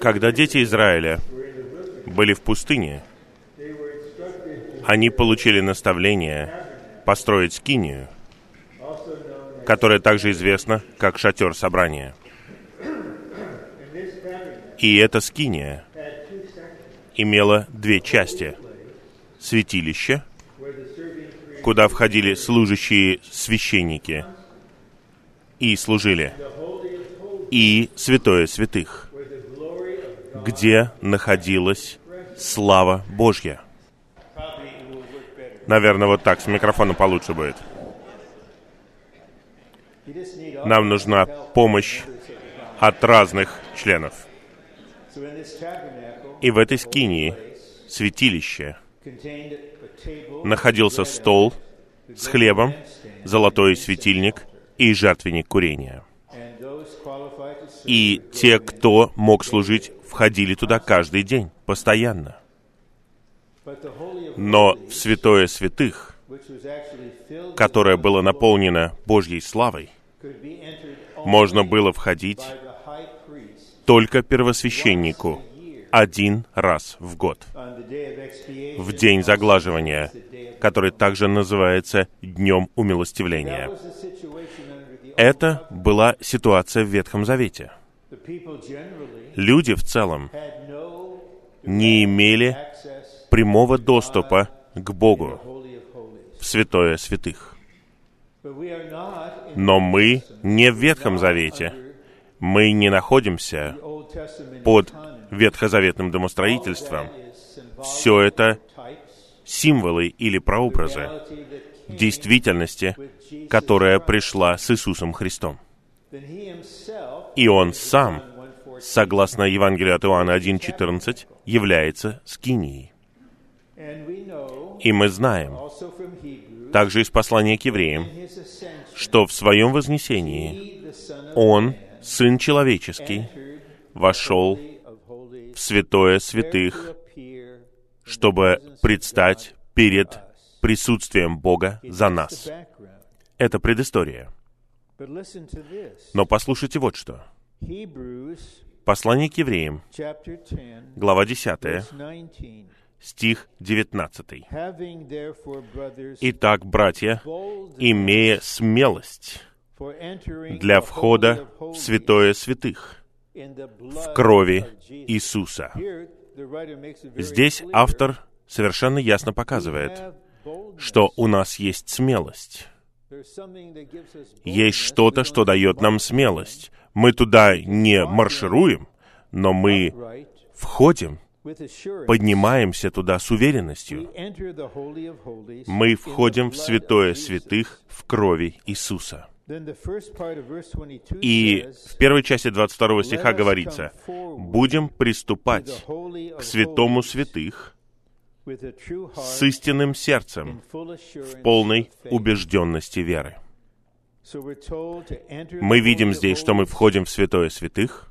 Когда дети Израиля были в пустыне, они получили наставление построить скинию, которая также известна как шатер собрания. И эта скиния имела две части. Святилище, куда входили служащие священники и служили, и святое святых, где находилась слава Божья. Наверное, вот так, с микрофоном получше будет. Нам нужна помощь от разных членов. И в этой скинии, святилище, находился стол с хлебом, золотой светильник и жертвенник курения. И те, кто мог служить, входили туда каждый день, постоянно. Но в святое святых, которое было наполнено Божьей славой, можно было входить только первосвященнику один раз в год, в день заглаживания, который также называется Днем Умилостивления. Это была ситуация в Ветхом Завете. Люди в целом не имели прямого доступа к Богу в святое святых. Но мы не в Ветхом Завете. Мы не находимся под ветхозаветным домостроительством. Все это символы или прообразы действительности, которая пришла с Иисусом Христом. И Он сам, согласно Евангелию от Иоанна 1.14, является скинией. И мы знаем, также из послания к евреям, что в своем вознесении Он, Сын Человеческий, вошел в святое святых, чтобы предстать перед присутствием Бога за нас. Это предыстория. Но послушайте вот что. Послание к евреям, глава 10, стих 19. «Итак, братья, имея смелость для входа в святое святых, в крови Иисуса». Здесь автор совершенно ясно показывает, что у нас есть смелость. Есть что-то, что дает нам смелость. Мы туда не маршируем, но мы входим поднимаемся туда с уверенностью. Мы входим в святое святых в крови Иисуса. И в первой части 22 стиха говорится, «Будем приступать к святому святых с истинным сердцем, в полной убежденности веры». Мы видим здесь, что мы входим в святое святых,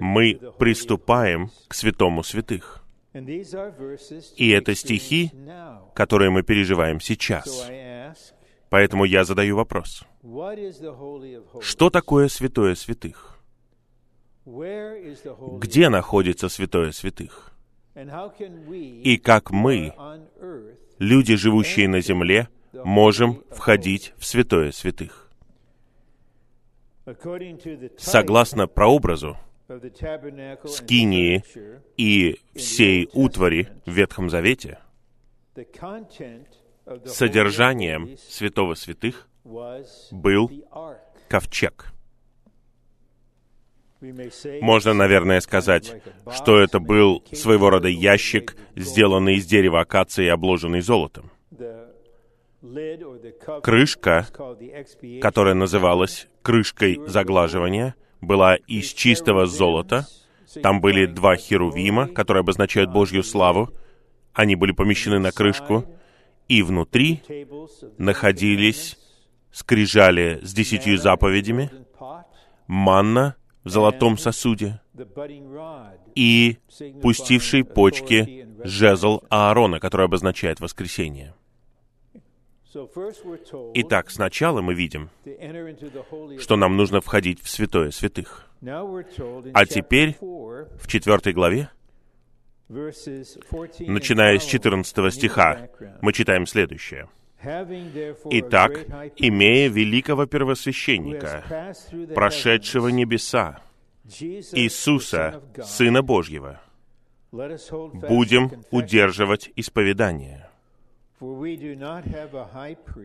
мы приступаем к святому святых. И это стихи, которые мы переживаем сейчас. Поэтому я задаю вопрос. Что такое святое святых? Где находится святое святых? И как мы, люди, живущие на земле, можем входить в святое святых? Согласно прообразу, скинии и всей утвари в Ветхом Завете, содержанием святого святых был ковчег. Можно, наверное, сказать, что это был своего рода ящик, сделанный из дерева акации и обложенный золотом. Крышка, которая называлась крышкой заглаживания, была из чистого золота. Там были два херувима, которые обозначают Божью славу. Они были помещены на крышку. И внутри находились скрижали с десятью заповедями, манна в золотом сосуде и пустивший почки жезл Аарона, который обозначает воскресение. Итак, сначала мы видим, что нам нужно входить в святое святых. А теперь в четвертой главе, начиная с 14 стиха, мы читаем следующее. Итак, имея великого первосвященника, прошедшего небеса, Иисуса, Сына Божьего, будем удерживать исповедание.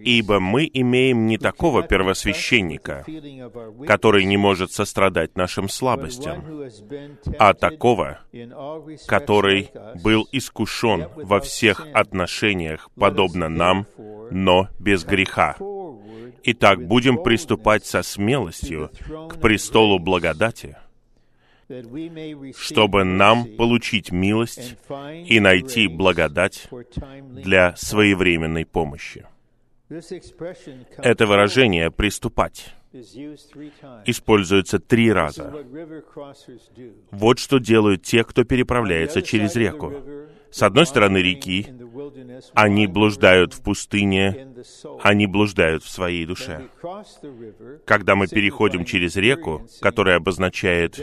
Ибо мы имеем не такого первосвященника, который не может сострадать нашим слабостям, а такого, который был искушен во всех отношениях, подобно нам, но без греха. Итак, будем приступать со смелостью к престолу благодати, чтобы нам получить милость и найти благодать для своевременной помощи. Это выражение «приступать» используется три раза. Вот что делают те, кто переправляется через реку. С одной стороны реки, они блуждают в пустыне, они блуждают в своей душе. Когда мы переходим через реку, которая обозначает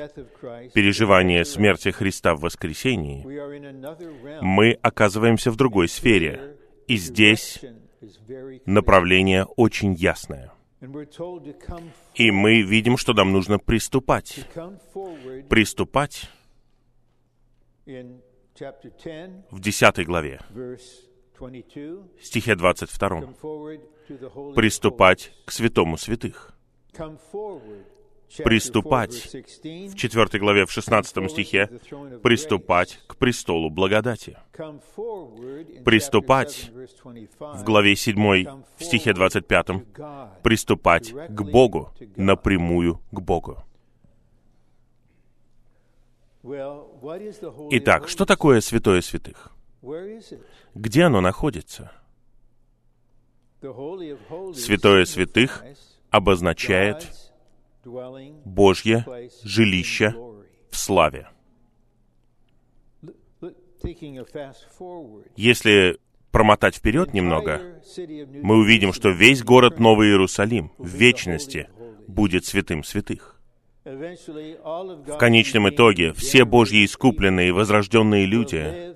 переживание смерти Христа в воскресении, мы оказываемся в другой сфере. И здесь направление очень ясное. И мы видим, что нам нужно приступать. Приступать в 10 главе, стихе 22, приступать к святому святых. Приступать, в 4 главе, в 16 стихе, приступать к престолу благодати. Приступать, в главе 7, в стихе 25, приступать к Богу, напрямую к Богу. Итак, что такое святое святых? Где оно находится? Святое святых обозначает Божье жилище в славе. Если промотать вперед немного, мы увидим, что весь город Новый Иерусалим в вечности будет святым святых. В конечном итоге все Божьи искупленные и возрожденные люди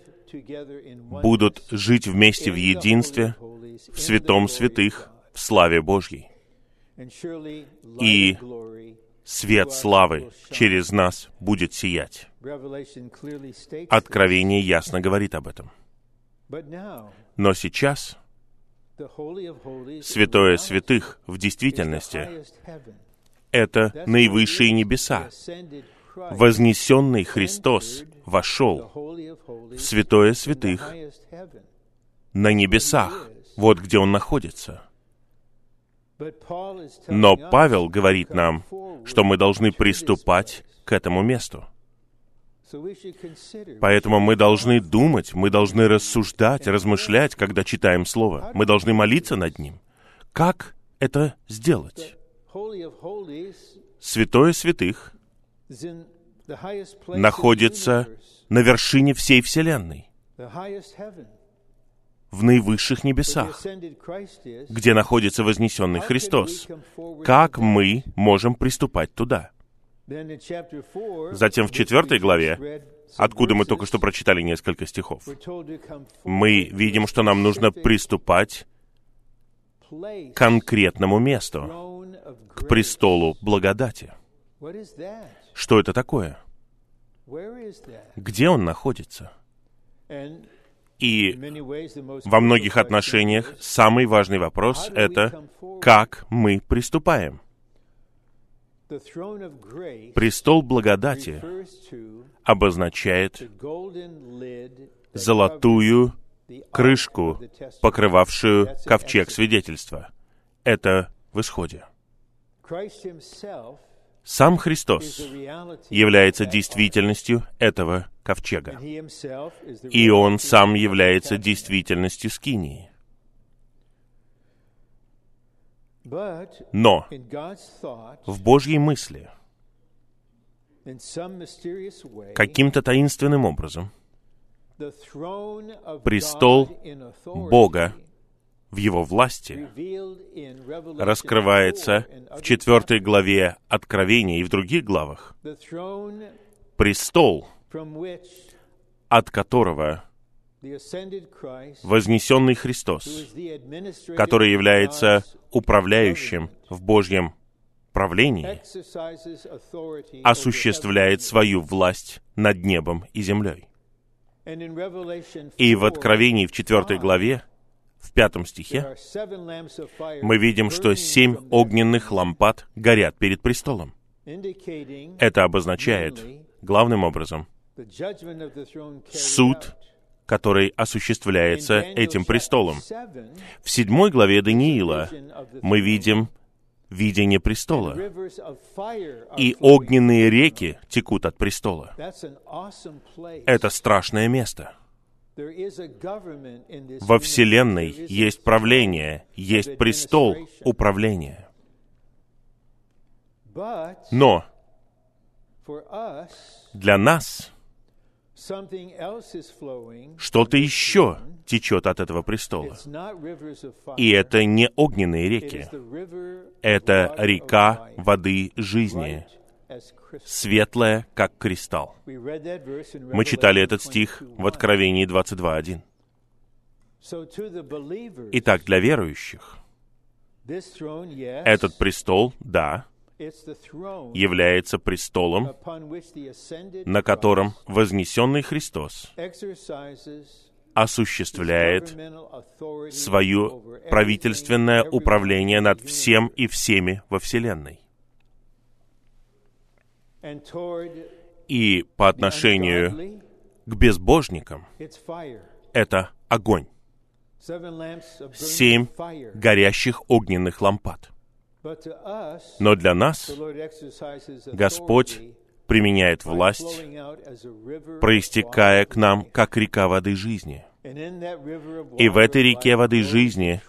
будут жить вместе в единстве, в святом святых, в славе Божьей. И свет славы через нас будет сиять. Откровение ясно говорит об этом. Но сейчас святое святых в действительности это наивысшие небеса. Вознесенный Христос вошел в святое святых на небесах, вот где Он находится. Но Павел говорит нам, что мы должны приступать к этому месту. Поэтому мы должны думать, мы должны рассуждать, размышлять, когда читаем Слово. Мы должны молиться над ним. Как это сделать? Святое святых находится на вершине всей Вселенной, в наивысших небесах, где находится вознесенный Христос. Как мы можем приступать туда? Затем в четвертой главе, откуда мы только что прочитали несколько стихов, мы видим, что нам нужно приступать к конкретному месту, к престолу благодати. Что это такое? Где он находится? И во многих отношениях самый важный вопрос — это как мы приступаем. Престол благодати обозначает золотую крышку, покрывавшую ковчег свидетельства. Это в исходе. Сам Христос является действительностью этого ковчега. И Он сам является действительностью Скинии. Но в Божьей мысли каким-то таинственным образом престол Бога в Его власти раскрывается в четвертой главе Откровения и в других главах. Престол, от которого вознесенный Христос, который является управляющим в Божьем правлении, осуществляет свою власть над небом и землей. И в Откровении в четвертой главе, в пятом стихе, мы видим, что семь огненных лампад горят перед престолом. Это обозначает, главным образом, суд, который осуществляется этим престолом. В седьмой главе Даниила мы видим видение престола. И огненные реки текут от престола. Это страшное место. Во Вселенной есть правление, есть престол управления. Но для нас что-то еще течет от этого престола. И это не огненные реки. Это река воды жизни, светлая, как кристалл. Мы читали этот стих в Откровении 22.1. Итак, для верующих этот престол, да, является престолом, на котором вознесенный Христос осуществляет свое правительственное управление над всем и всеми во Вселенной. И по отношению к безбожникам это огонь. Семь горящих огненных лампад. Но для нас Господь применяет власть, проистекая к нам, как река воды жизни. И в этой реке воды жизни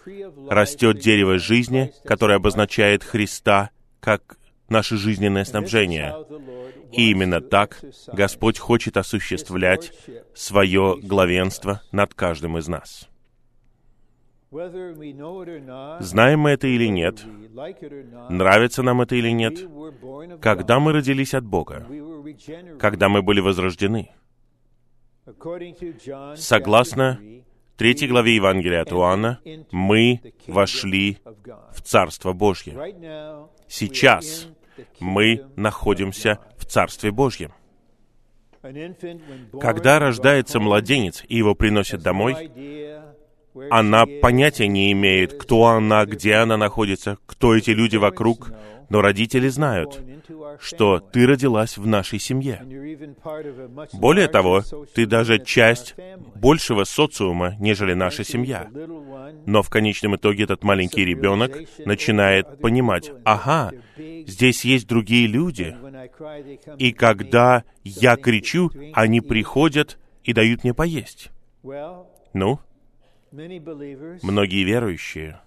растет дерево жизни, которое обозначает Христа как наше жизненное снабжение. И именно так Господь хочет осуществлять свое главенство над каждым из нас. Знаем мы это или нет, нравится нам это или нет, когда мы родились от Бога, когда мы были возрождены, согласно третьей главе Евангелия от Иоанна, мы вошли в Царство Божье. Сейчас мы находимся в Царстве Божьем. Когда рождается младенец и его приносят домой, она понятия не имеет, кто она, где она находится, кто эти люди вокруг, но родители знают, что ты родилась в нашей семье. Более того, ты даже часть большего социума, нежели наша семья. Но в конечном итоге этот маленький ребенок начинает понимать, ага, здесь есть другие люди, и когда я кричу, они приходят и дают мне поесть. Ну, Многие верующие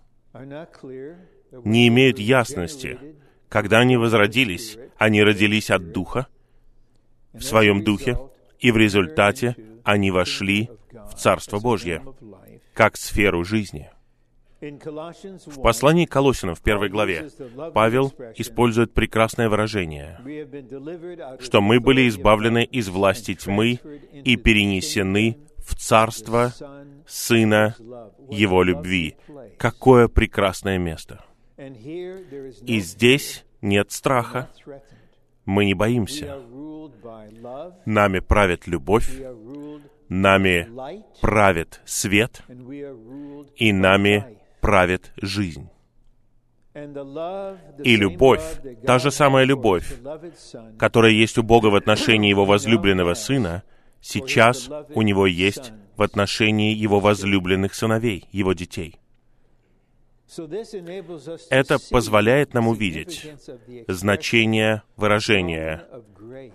не имеют ясности, когда они возродились, они родились от Духа, в своем Духе, и в результате они вошли в Царство Божье, как сферу жизни. В послании к Колосинам в первой главе Павел использует прекрасное выражение, что мы были избавлены из власти тьмы и перенесены в царство Сына Его любви. Какое прекрасное место! И здесь нет страха. Мы не боимся. Нами правит любовь, нами правит свет, и нами правит жизнь. И любовь, та же самая любовь, которая есть у Бога в отношении Его возлюбленного Сына, сейчас у Него есть в отношении Его возлюбленных сыновей, Его детей. Это позволяет нам увидеть значение выражения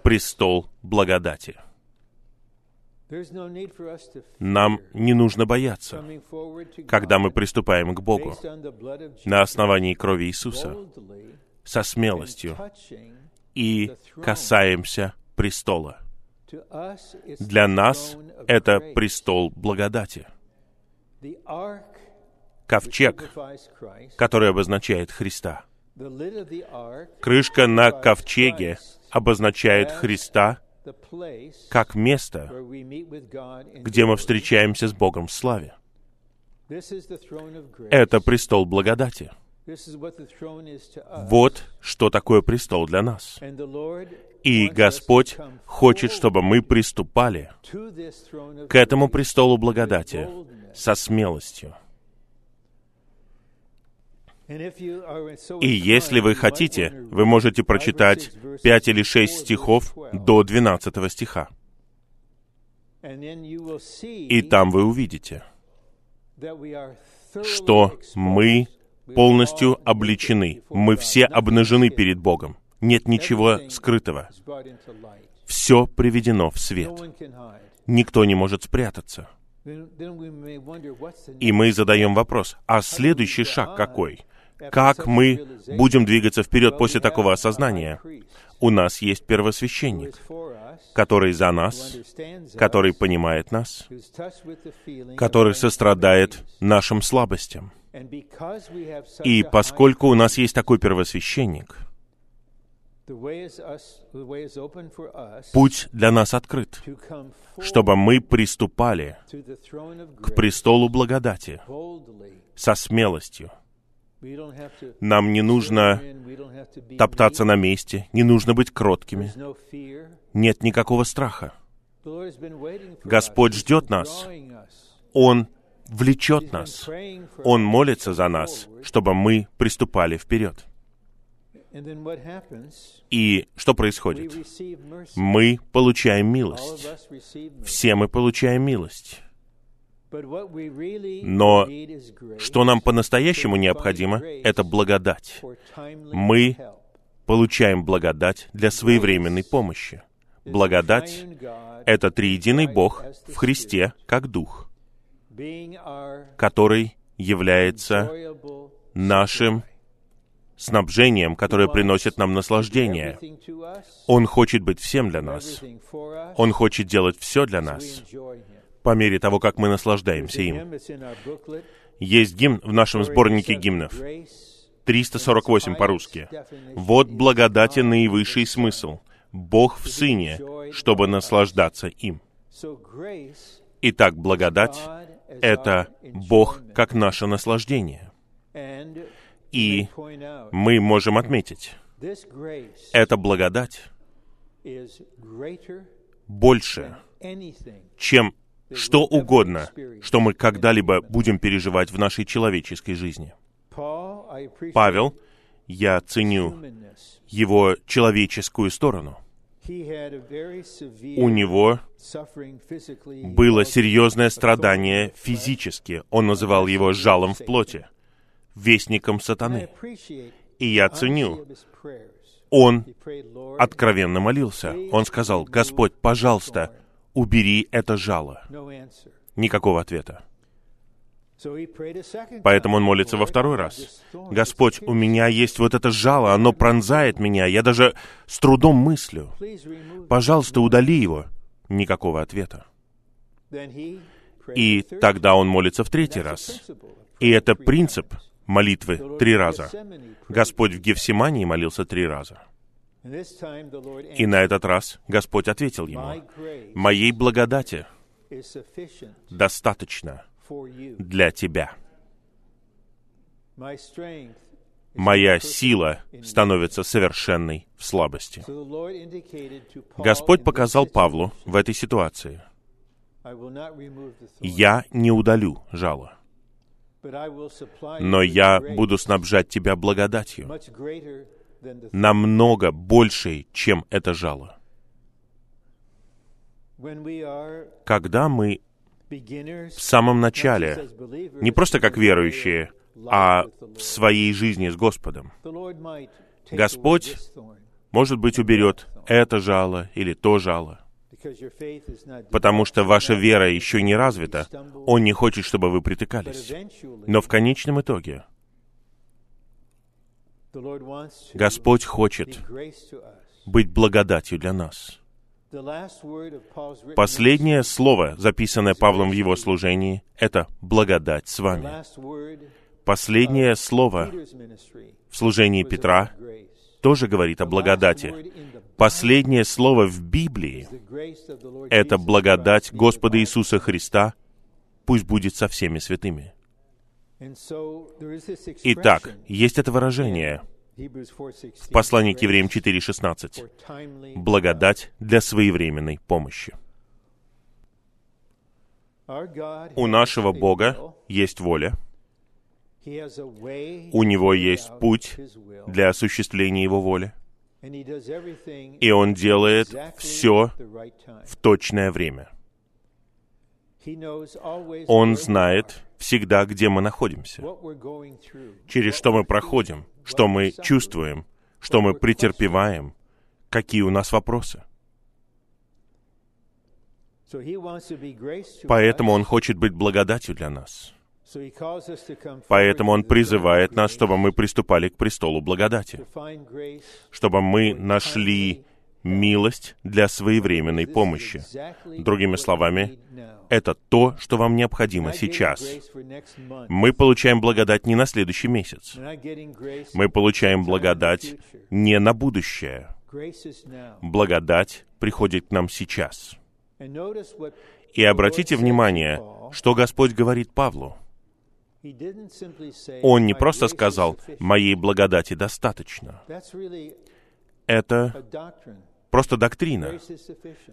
«престол благодати». Нам не нужно бояться, когда мы приступаем к Богу на основании крови Иисуса со смелостью и касаемся престола. Для нас это престол благодати. ковчег, который обозначает Христа. Крышка на ковчеге обозначает Христа как место, где мы встречаемся с Богом в славе. Это престол благодати. Вот что такое престол для нас. И Господь хочет, чтобы мы приступали к этому престолу благодати со смелостью. И если вы хотите, вы можете прочитать пять или шесть стихов до 12 стиха. И там вы увидите, что мы полностью обличены. Мы все обнажены перед Богом. Нет ничего скрытого. Все приведено в свет. Никто не может спрятаться. И мы задаем вопрос, а следующий шаг какой? Как мы будем двигаться вперед после такого осознания? У нас есть первосвященник, который за нас, который понимает нас, который сострадает нашим слабостям. И поскольку у нас есть такой первосвященник, путь для нас открыт, чтобы мы приступали к престолу благодати со смелостью, нам не нужно топтаться на месте, не нужно быть кроткими. Нет никакого страха. Господь ждет нас. Он влечет нас. Он молится за нас, чтобы мы приступали вперед. И что происходит? Мы получаем милость. Все мы получаем милость. Но что нам по-настоящему необходимо, это благодать. Мы получаем благодать для своевременной помощи. Благодать — это триединый Бог в Христе как Дух, который является нашим снабжением, которое приносит нам наслаждение. Он хочет быть всем для нас. Он хочет делать все для нас по мере того, как мы наслаждаемся им. Есть гимн в нашем сборнике гимнов. 348 по-русски. «Вот благодати наивысший смысл. Бог в Сыне, чтобы наслаждаться им». Итак, благодать — это Бог как наше наслаждение. И мы можем отметить, эта благодать больше, чем что угодно, что мы когда-либо будем переживать в нашей человеческой жизни. Павел, я ценю его человеческую сторону. У него было серьезное страдание физически. Он называл его жалом в плоти, вестником сатаны. И я ценю, он откровенно молился. Он сказал, «Господь, пожалуйста, убери это жало. Никакого ответа. Поэтому он молится во второй раз. Господь, у меня есть вот это жало, оно пронзает меня, я даже с трудом мыслю. Пожалуйста, удали его. Никакого ответа. И тогда он молится в третий раз. И это принцип молитвы три раза. Господь в Гефсимании молился три раза. И на этот раз Господь ответил ему, «Моей благодати достаточно для тебя. Моя сила становится совершенной в слабости». Господь показал Павлу в этой ситуации, «Я не удалю жало, но я буду снабжать тебя благодатью, намного большей, чем это жало. Когда мы в самом начале, не просто как верующие, а в своей жизни с Господом, Господь, может быть, уберет это жало или то жало, потому что ваша вера еще не развита. Он не хочет, чтобы вы притыкались. Но в конечном итоге Господь хочет быть благодатью для нас. Последнее слово, записанное Павлом в его служении, это «благодать с вами». Последнее слово в служении Петра тоже говорит о благодати. Последнее слово в Библии — это благодать Господа Иисуса Христа, пусть будет со всеми святыми. Итак, есть это выражение в послании к евреям 4.16. Благодать для своевременной помощи. У нашего Бога есть воля, у Него есть путь для осуществления Его воли, и Он делает все в точное время. Он знает всегда, где мы находимся, через что мы проходим, что мы чувствуем, что мы претерпеваем, какие у нас вопросы. Поэтому Он хочет быть благодатью для нас. Поэтому Он призывает нас, чтобы мы приступали к престолу благодати, чтобы мы нашли милость для своевременной помощи. Другими словами, это то, что вам необходимо сейчас. Мы получаем благодать не на следующий месяц. Мы получаем благодать не на будущее. Благодать приходит к нам сейчас. И обратите внимание, что Господь говорит Павлу. Он не просто сказал, «Моей благодати достаточно». Это просто доктрина.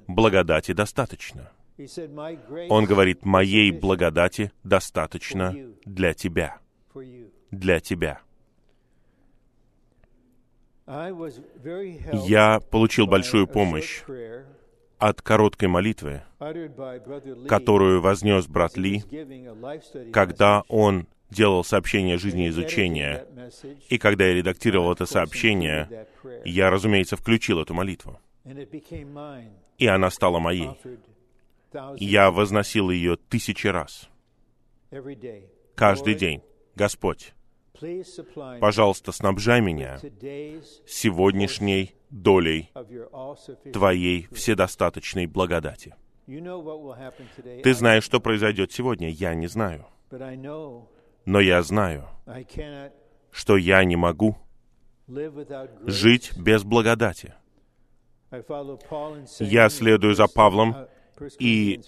Благодати достаточно. Он говорит, моей благодати достаточно для тебя. Для тебя. Я получил большую помощь от короткой молитвы, которую вознес брат Ли, когда он делал сообщение жизнеизучения, и когда я редактировал это сообщение, я, разумеется, включил эту молитву. И она стала моей. Я возносил ее тысячи раз. Каждый день. Господь, пожалуйста, снабжай меня сегодняшней долей Твоей вседостаточной благодати. Ты знаешь, что произойдет сегодня, я не знаю. Но я знаю, что я не могу жить без благодати. Я следую за Павлом и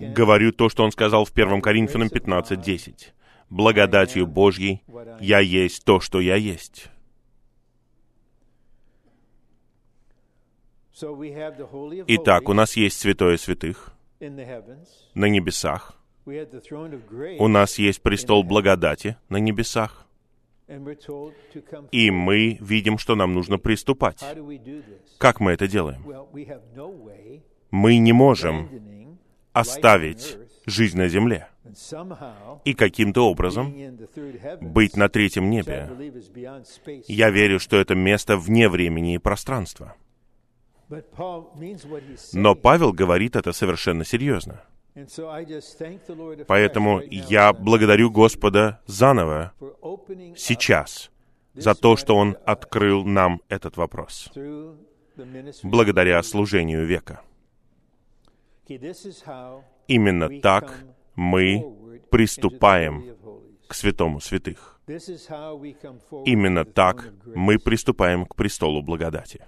говорю то, что он сказал в 1 Коринфянам 15.10. «Благодатью Божьей я есть то, что я есть». Итак, у нас есть Святое Святых на небесах. У нас есть престол благодати на небесах. И мы видим, что нам нужно приступать. Как мы это делаем? Мы не можем оставить жизнь на земле и каким-то образом быть на третьем небе. Я верю, что это место вне времени и пространства. Но Павел говорит это совершенно серьезно. Поэтому я благодарю Господа заново, сейчас, за то, что Он открыл нам этот вопрос, благодаря служению века. Именно так мы приступаем к святому святых. Именно так мы приступаем к престолу благодати.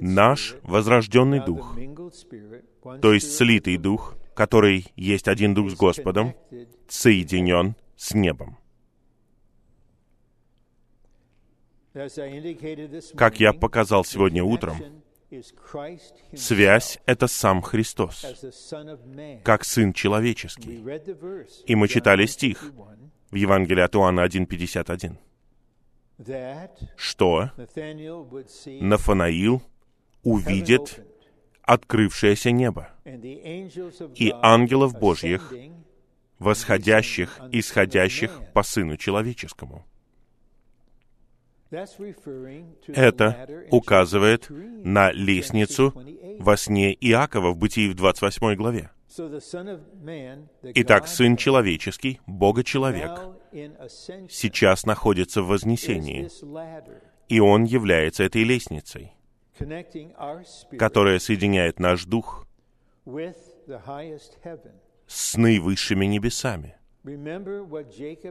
Наш возрожденный дух, то есть слитый дух, который есть один дух с Господом, соединен с небом. Как я показал сегодня утром, связь — это сам Христос, как Сын Человеческий. И мы читали стих в Евангелии от Иоанна 1.51 что Нафанаил увидит открывшееся небо и ангелов Божьих, восходящих и сходящих по Сыну Человеческому. Это указывает на лестницу во сне Иакова в Бытии в 28 главе. Итак, Сын Человеческий, Бога-человек, сейчас находится в вознесении. И Он является этой лестницей, которая соединяет наш дух с наивысшими небесами.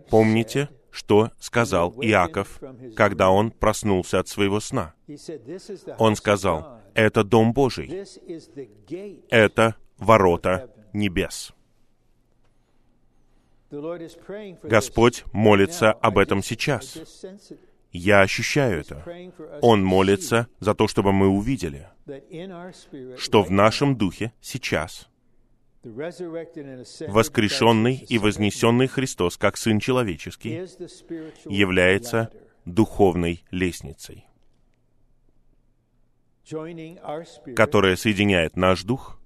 Помните, что сказал Иаков, когда он проснулся от своего сна? He said, "This is the Он сказал, это дом Божий, This is the gate." это ворота небес. Господь молится об этом сейчас. Я ощущаю это. Он молится за то, чтобы мы увидели, что в нашем духе сейчас воскрешенный и вознесенный Христос, как Сын Человеческий, является духовной лестницей, которая соединяет наш дух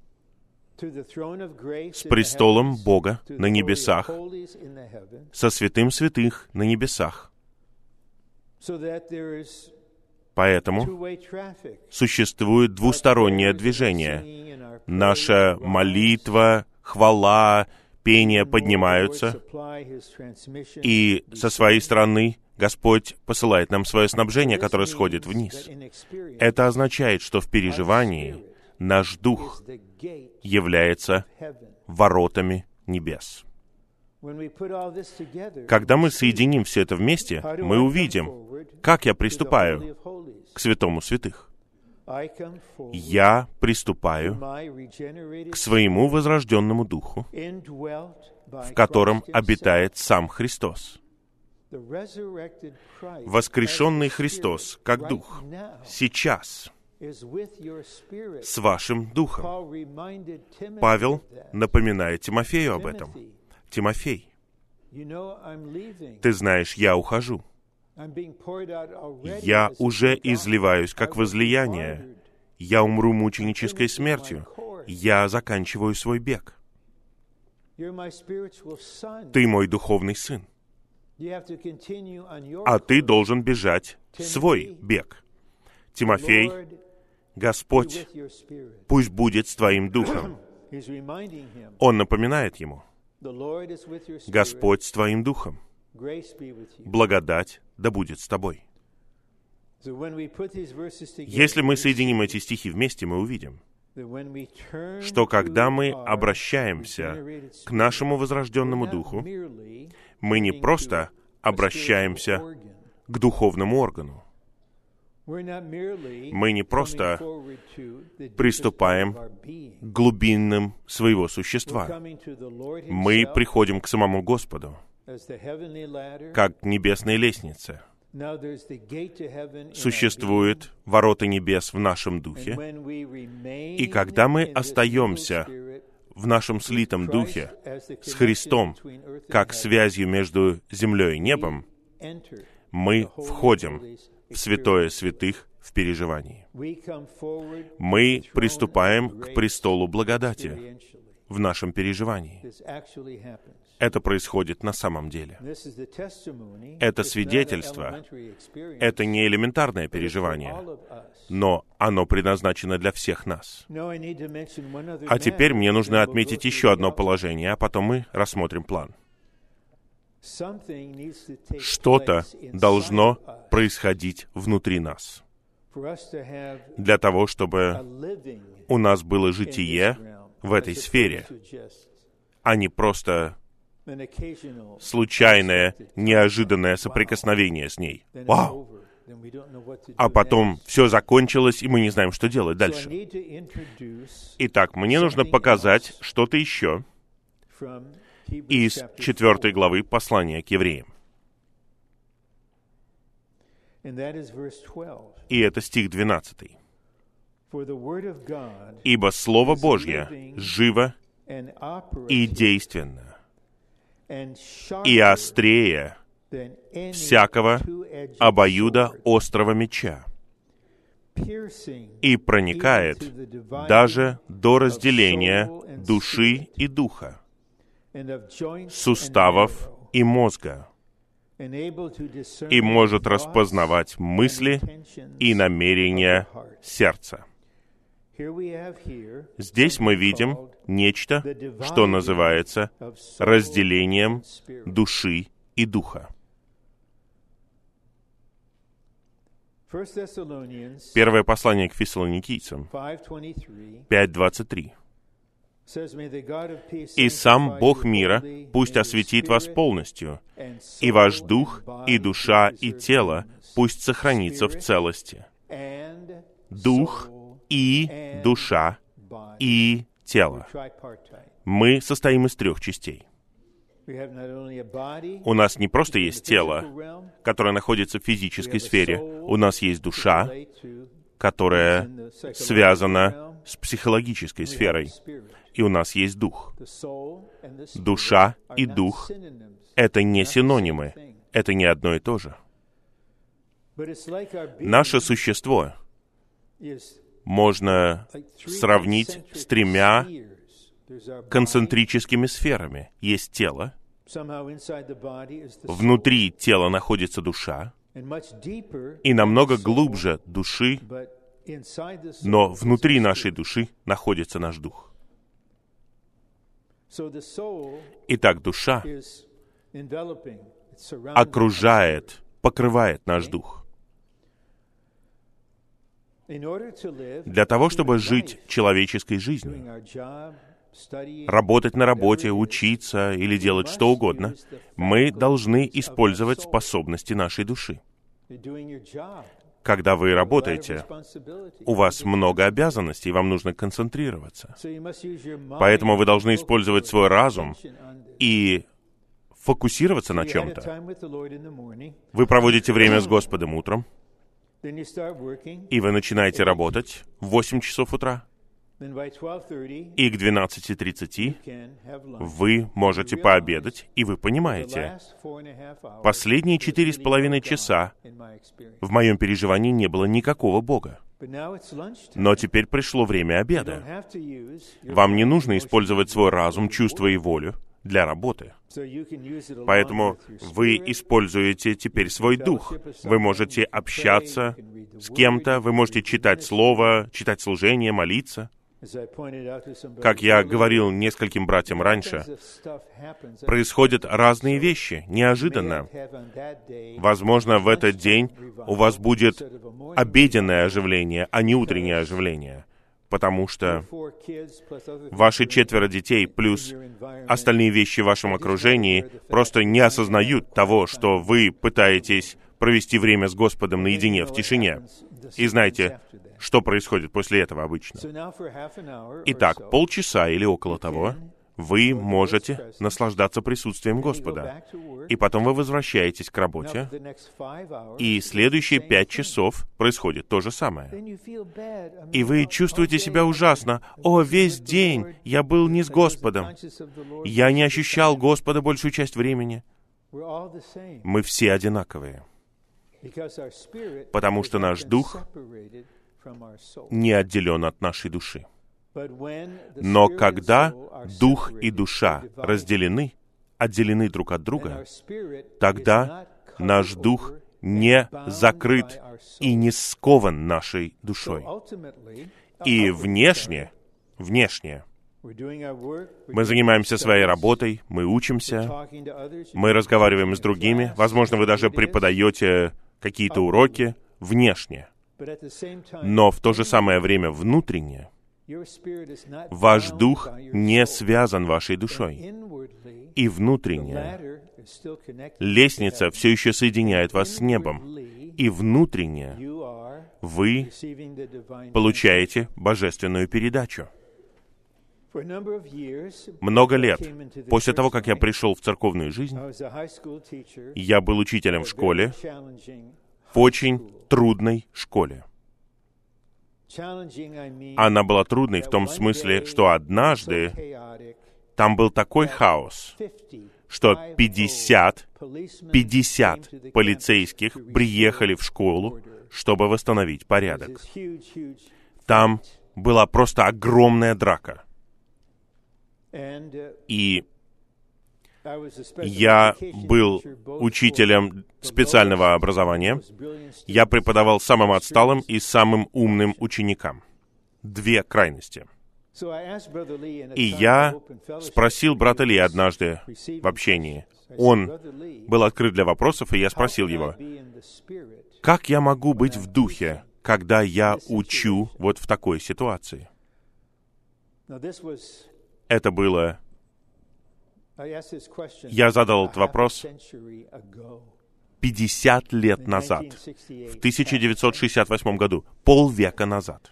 с престолом Бога на небесах, со святым святых на небесах. Поэтому существует двустороннее движение. Наша молитва, хвала, пение поднимаются, и со своей стороны Господь посылает нам свое снабжение, которое сходит вниз. Это означает, что в переживании наш дух является воротами небес. Когда мы соединим все это вместе, мы увидим, как я приступаю к святому святых. Я приступаю к своему возрожденному духу, в котором обитает сам Христос. Воскрешенный Христос, как Дух, сейчас с вашим Духом. Павел напоминает Тимофею об этом. Тимофей, ты знаешь, я ухожу. Я уже изливаюсь, как возлияние. Я умру мученической смертью. Я заканчиваю свой бег. Ты мой духовный сын. А ты должен бежать свой бег. Тимофей, Господь пусть будет с твоим духом. Он напоминает ему, Господь с твоим духом. Благодать да будет с тобой. Если мы соединим эти стихи вместе, мы увидим, что когда мы обращаемся к нашему возрожденному духу, мы не просто обращаемся к духовному органу. Мы не просто приступаем к глубинным своего существа. Мы приходим к самому Господу, как к небесной лестнице. Существуют ворота небес в нашем духе, и когда мы остаемся в нашем слитом духе с Христом, как связью между землей и небом, мы входим в святое святых в переживании. Мы приступаем к престолу благодати в нашем переживании. Это происходит на самом деле. Это свидетельство. Это не элементарное переживание, но оно предназначено для всех нас. А теперь мне нужно отметить еще одно положение, а потом мы рассмотрим план. Что-то должно происходить внутри нас для того, чтобы у нас было житие в этой сфере, а не просто случайное, неожиданное соприкосновение с ней. Вау! А потом все закончилось, и мы не знаем, что делать дальше. Итак, мне нужно показать что-то еще из четвертой главы послания к евреям. И это стих 12. «Ибо Слово Божье живо и действенно, и острее всякого обоюда острого меча, и проникает даже до разделения души и духа, суставов и мозга, и может распознавать мысли и намерения сердца. Здесь мы видим нечто, что называется разделением души и духа. 1 Thessalonians Первое послание к фессалоникийцам 5:23 «И сам Бог мира пусть осветит вас полностью, и ваш дух, и душа, и тело blameless." пусть сохранится в целости. Дух и душа и тело. Мы состоим из трех частей. У нас не просто есть тело, которое находится в физической сфере. У нас есть душа, которая связана с психологической сферой. И у нас есть дух. Душа и дух Это не синонимы. Это не одно и то же. Наше существо можно сравнить с тремя концентрическими сферами. Есть тело, внутри тела находится душа, и намного глубже души, но внутри нашей души находится наш дух. Итак, душа окружает, покрывает наш дух. Для того, чтобы жить человеческой жизнью, работать на работе, учиться или делать что угодно, мы должны использовать способности нашей души. Когда вы работаете, у вас много обязанностей, вам нужно концентрироваться. Поэтому вы должны использовать свой разум и фокусироваться на чем-то. Вы проводите время с Господом утром, и вы начинаете работать в 8 часов утра, then by 12:30 и к 12.30 you can have lunch. вы можете пообедать, и вы понимаете, последние четыре с половиной часа в моем переживании не было никакого Бога. Но теперь пришло время обеда. Вам не нужно использовать свой разум, and чувства и волю для работы. Поэтому вы используете теперь свой дух. Вы можете общаться с кем-то, вы можете читать Слово, читать служение, молиться. Как я говорил нескольким братьям раньше, происходят разные вещи, неожиданно. Возможно, в этот день у вас будет обеденное оживление, а не утреннее оживление. Потому что ваши четверо детей плюс остальные вещи в вашем окружении просто не осознают того, что вы пытаетесь провести время с Господом наедине в тишине. И знаете, что происходит после этого обычно. Итак, полчаса или около того вы можете наслаждаться присутствием Господа. И потом вы возвращаетесь к работе, и следующие пять часов происходит то же самое. И вы all- чувствуете all себя ужасно. О, весь день я был не с Господом. Я не ощущал Господа большую часть времени. Мы все одинаковые. Потому что наш дух не отделен от нашей души. Но когда дух и душа разделены, отделены друг от друга, тогда наш дух не закрыт и не скован нашей душой. И внешне, внешне, мы занимаемся своей работой, мы учимся, мы разговариваем с другими, возможно, вы даже преподаете какие-то уроки внешне, но в то же самое время внутренне ваш дух не связан вашей душой. И внутренне лестница все еще соединяет вас с небом. И внутренне вы получаете божественную передачу. Много лет после того, как я пришел в церковную жизнь, я был учителем в школе, в очень трудной школе. Она была трудной в том смысле, что однажды там был такой хаос, 50, что 50 50 policemen 50 came to the полицейских приехали в школу, чтобы восстановить порядок. Там была просто огромная драка. Uh, И я был учителем специального образования. Я преподавал самым отсталым и самым умным ученикам. Две крайности. И я спросил брата Ли однажды в общении. Он был открыт для вопросов, и я спросил его, как я могу быть в духе, когда я учу вот в такой ситуации? Это было... Я задал этот вопрос 50 лет назад, в 1968 году, полвека назад.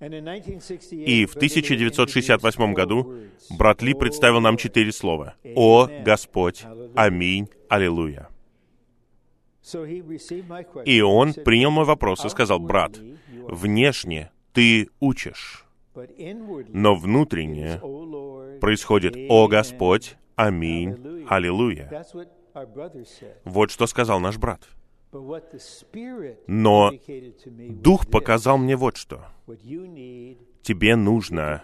И в 1968 году брат Ли представил нам четыре слова. «О Господь! Аминь! Аллилуйя!» И он принял мой вопрос и сказал, «Брат, внешне ты учишь, но внутренне происходит «О Господь! Аминь! Аллилуйя!» Вот что сказал наш брат. Но Дух показал мне вот что. Тебе нужно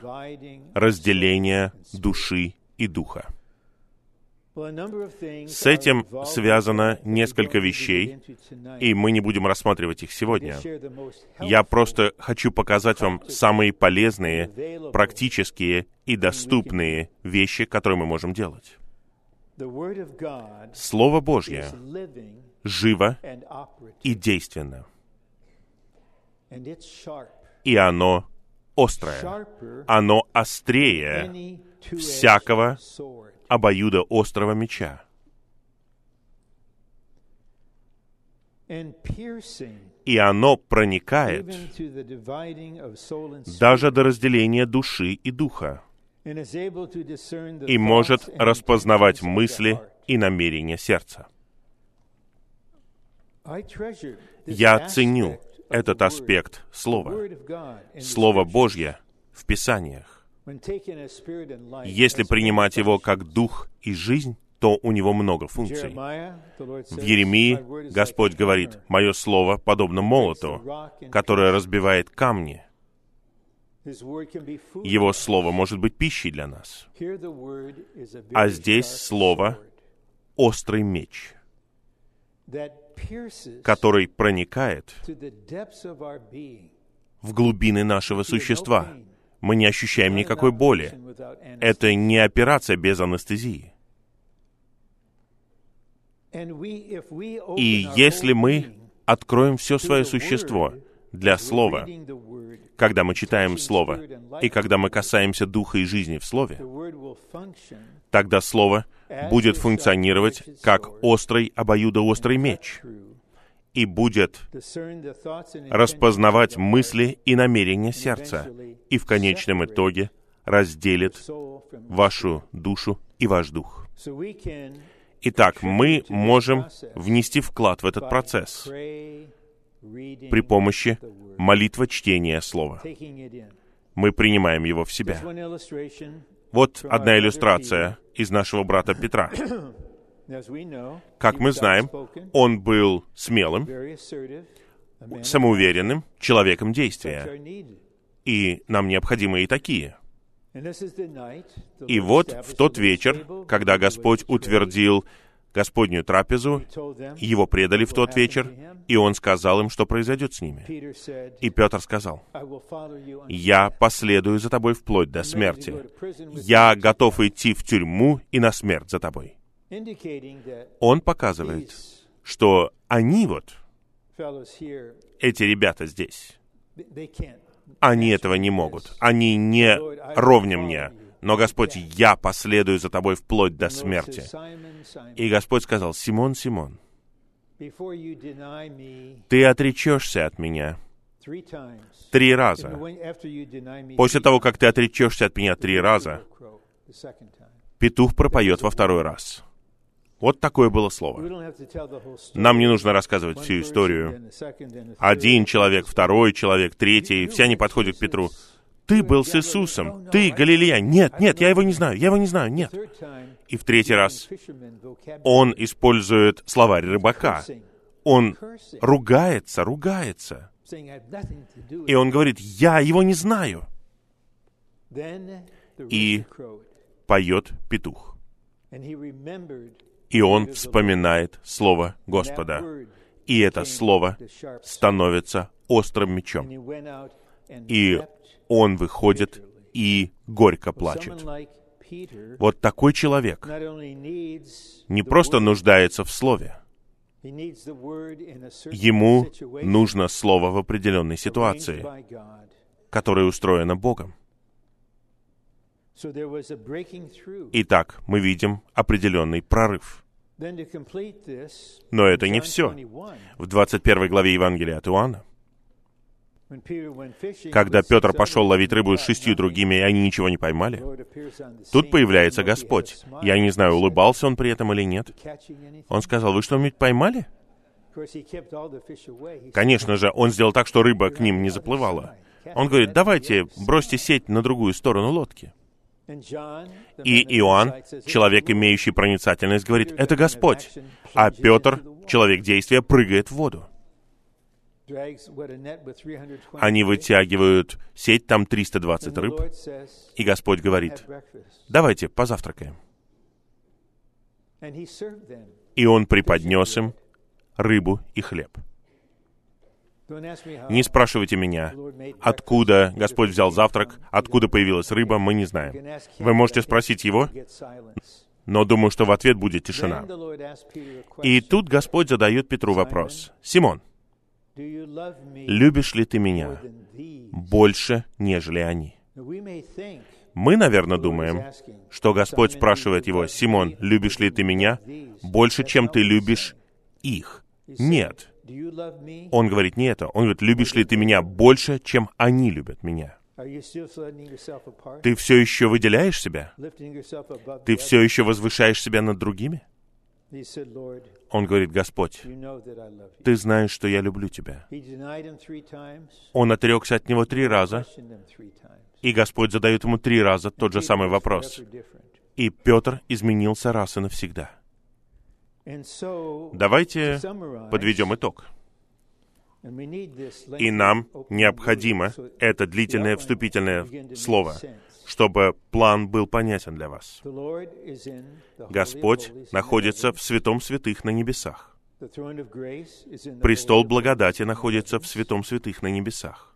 разделение души и духа. С этим связано несколько вещей, и мы не будем рассматривать их сегодня. Я просто хочу показать вам самые полезные, практические и доступные вещи, которые мы можем делать. Слово Божье живо и действенно. И оно острое. Оно острее всякого обоюда острого меча. И оно проникает даже до разделения души и духа и может распознавать мысли и намерения сердца. Я ценю этот аспект Слова, Слово Божье в Писаниях. Если принимать его как дух и жизнь, то у него много функций. В Еремии Господь говорит, «Мое слово подобно молоту, которое разбивает камни». Его слово может быть пищей для нас. А здесь слово — острый меч, который проникает в глубины нашего существа. Мы не ощущаем никакой боли. Это не операция без анестезии. И если мы откроем все свое существо для Слова, когда мы читаем Слово, и когда мы касаемся Духа и жизни в Слове, тогда Слово будет функционировать как острый, обоюдоострый меч и будет распознавать мысли и намерения сердца, и в конечном итоге разделит вашу душу и ваш дух. Итак, мы можем внести вклад в этот процесс при помощи молитвы чтения Слова. Мы принимаем его в себя. Вот одна иллюстрация из нашего брата Петра. Как мы знаем, он был смелым, самоуверенным человеком действия. И нам необходимы и такие. И вот в тот вечер, когда Господь утвердил Господнюю трапезу, его предали в тот вечер, и он сказал им, что произойдет с ними. И Петр сказал, «Я последую за тобой вплоть до смерти. Я готов идти в тюрьму и на смерть за тобой». Он показывает, что они вот, эти ребята здесь, они этого не могут. Они не ровня мне. Но, Господь, я последую за тобой вплоть до смерти. И Господь сказал, Симон, Симон, ты отречешься от меня три раза. После того, как ты отречешься от меня три раза, петух пропоет во второй раз. Вот такое было слово. Нам не нужно рассказывать всю историю. Один человек, второй человек, третий, все они подходят к Петру. Ты был с Иисусом. Ты Галилея. Нет, нет, я его не знаю. Я его не знаю. Нет. И в третий раз он использует словарь рыбака. Он ругается, ругается. И он говорит, я его не знаю. И поет петух. И он вспоминает слово Господа. И это слово становится острым мечом. И он выходит и горько плачет. Вот такой человек не просто нуждается в слове. Ему нужно слово в определенной ситуации, которая устроена Богом. Итак, мы видим определенный прорыв. Но это не все. В 21 главе Евангелия от Иоанна, когда Петр пошел ловить рыбу с шестью другими, и они ничего не поймали, тут появляется Господь. Я не знаю, улыбался он при этом или нет. Он сказал, вы что-нибудь поймали? Конечно же, он сделал так, что рыба к ним не заплывала. Он говорит, давайте бросьте сеть на другую сторону лодки. И Иоанн, человек, имеющий проницательность, говорит, это Господь. А Петр, человек действия, прыгает в воду. Они вытягивают сеть, там 320 рыб, и Господь говорит, давайте позавтракаем. И Он преподнес им рыбу и хлеб. Не спрашивайте меня, откуда Господь взял завтрак, откуда появилась рыба, мы не знаем. Вы можете спросить Его, но думаю, что в ответ будет тишина. И тут Господь задает Петру вопрос. «Симон, любишь ли ты меня больше, нежели они?» Мы, наверное, думаем, что Господь спрашивает его, «Симон, любишь ли ты меня больше, чем ты любишь их?» Нет. Он говорит не это. Он говорит, любишь ли ты меня больше, чем они любят меня? Ты все еще выделяешь себя? Ты все еще возвышаешь себя над другими? Он говорит, Господь, Ты знаешь, что я люблю Тебя. Он отрекся от него три раза, и Господь задает ему три раза тот же самый вопрос. И Петр изменился раз и навсегда. Давайте подведем итог. И нам необходимо это длительное вступительное слово, чтобы план был понятен для вас. Господь находится в святом святых на небесах. Престол благодати находится в святом святых на небесах.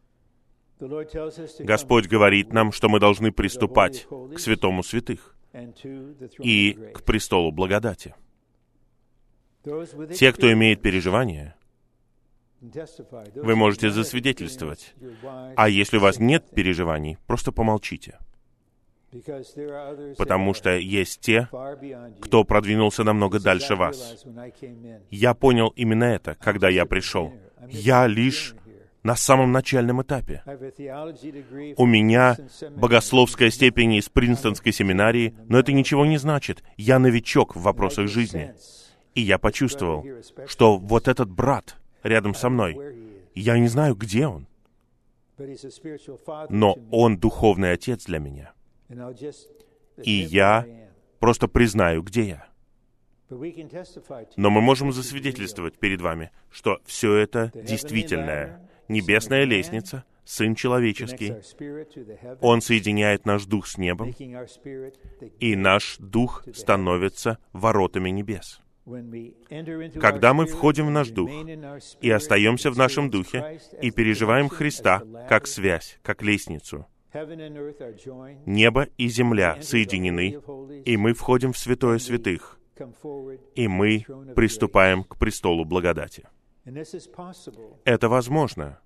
Господь говорит нам, что мы должны приступать к святому святых и к престолу благодати. Те, кто имеет переживания, вы можете засвидетельствовать. А если у вас нет переживаний, просто помолчите. Потому что есть те, кто продвинулся намного дальше вас. Я понял именно это, когда я пришел. Я лишь на самом начальном этапе. У меня богословская степень из Принстонской семинарии, но это ничего не значит. Я новичок в вопросах жизни. И я почувствовал, что вот этот брат рядом со мной, я не знаю, где он, но он духовный отец для меня. И я просто признаю, где я. Но мы можем засвидетельствовать перед вами, что все это действительная небесная лестница, Сын Человеческий. Он соединяет наш дух с небом, и наш дух становится воротами небес. Когда мы входим в наш дух и остаемся в нашем духе и переживаем Христа как связь, как лестницу, небо и земля соединены, и мы входим в святое святых, и мы приступаем к престолу благодати. Это возможно,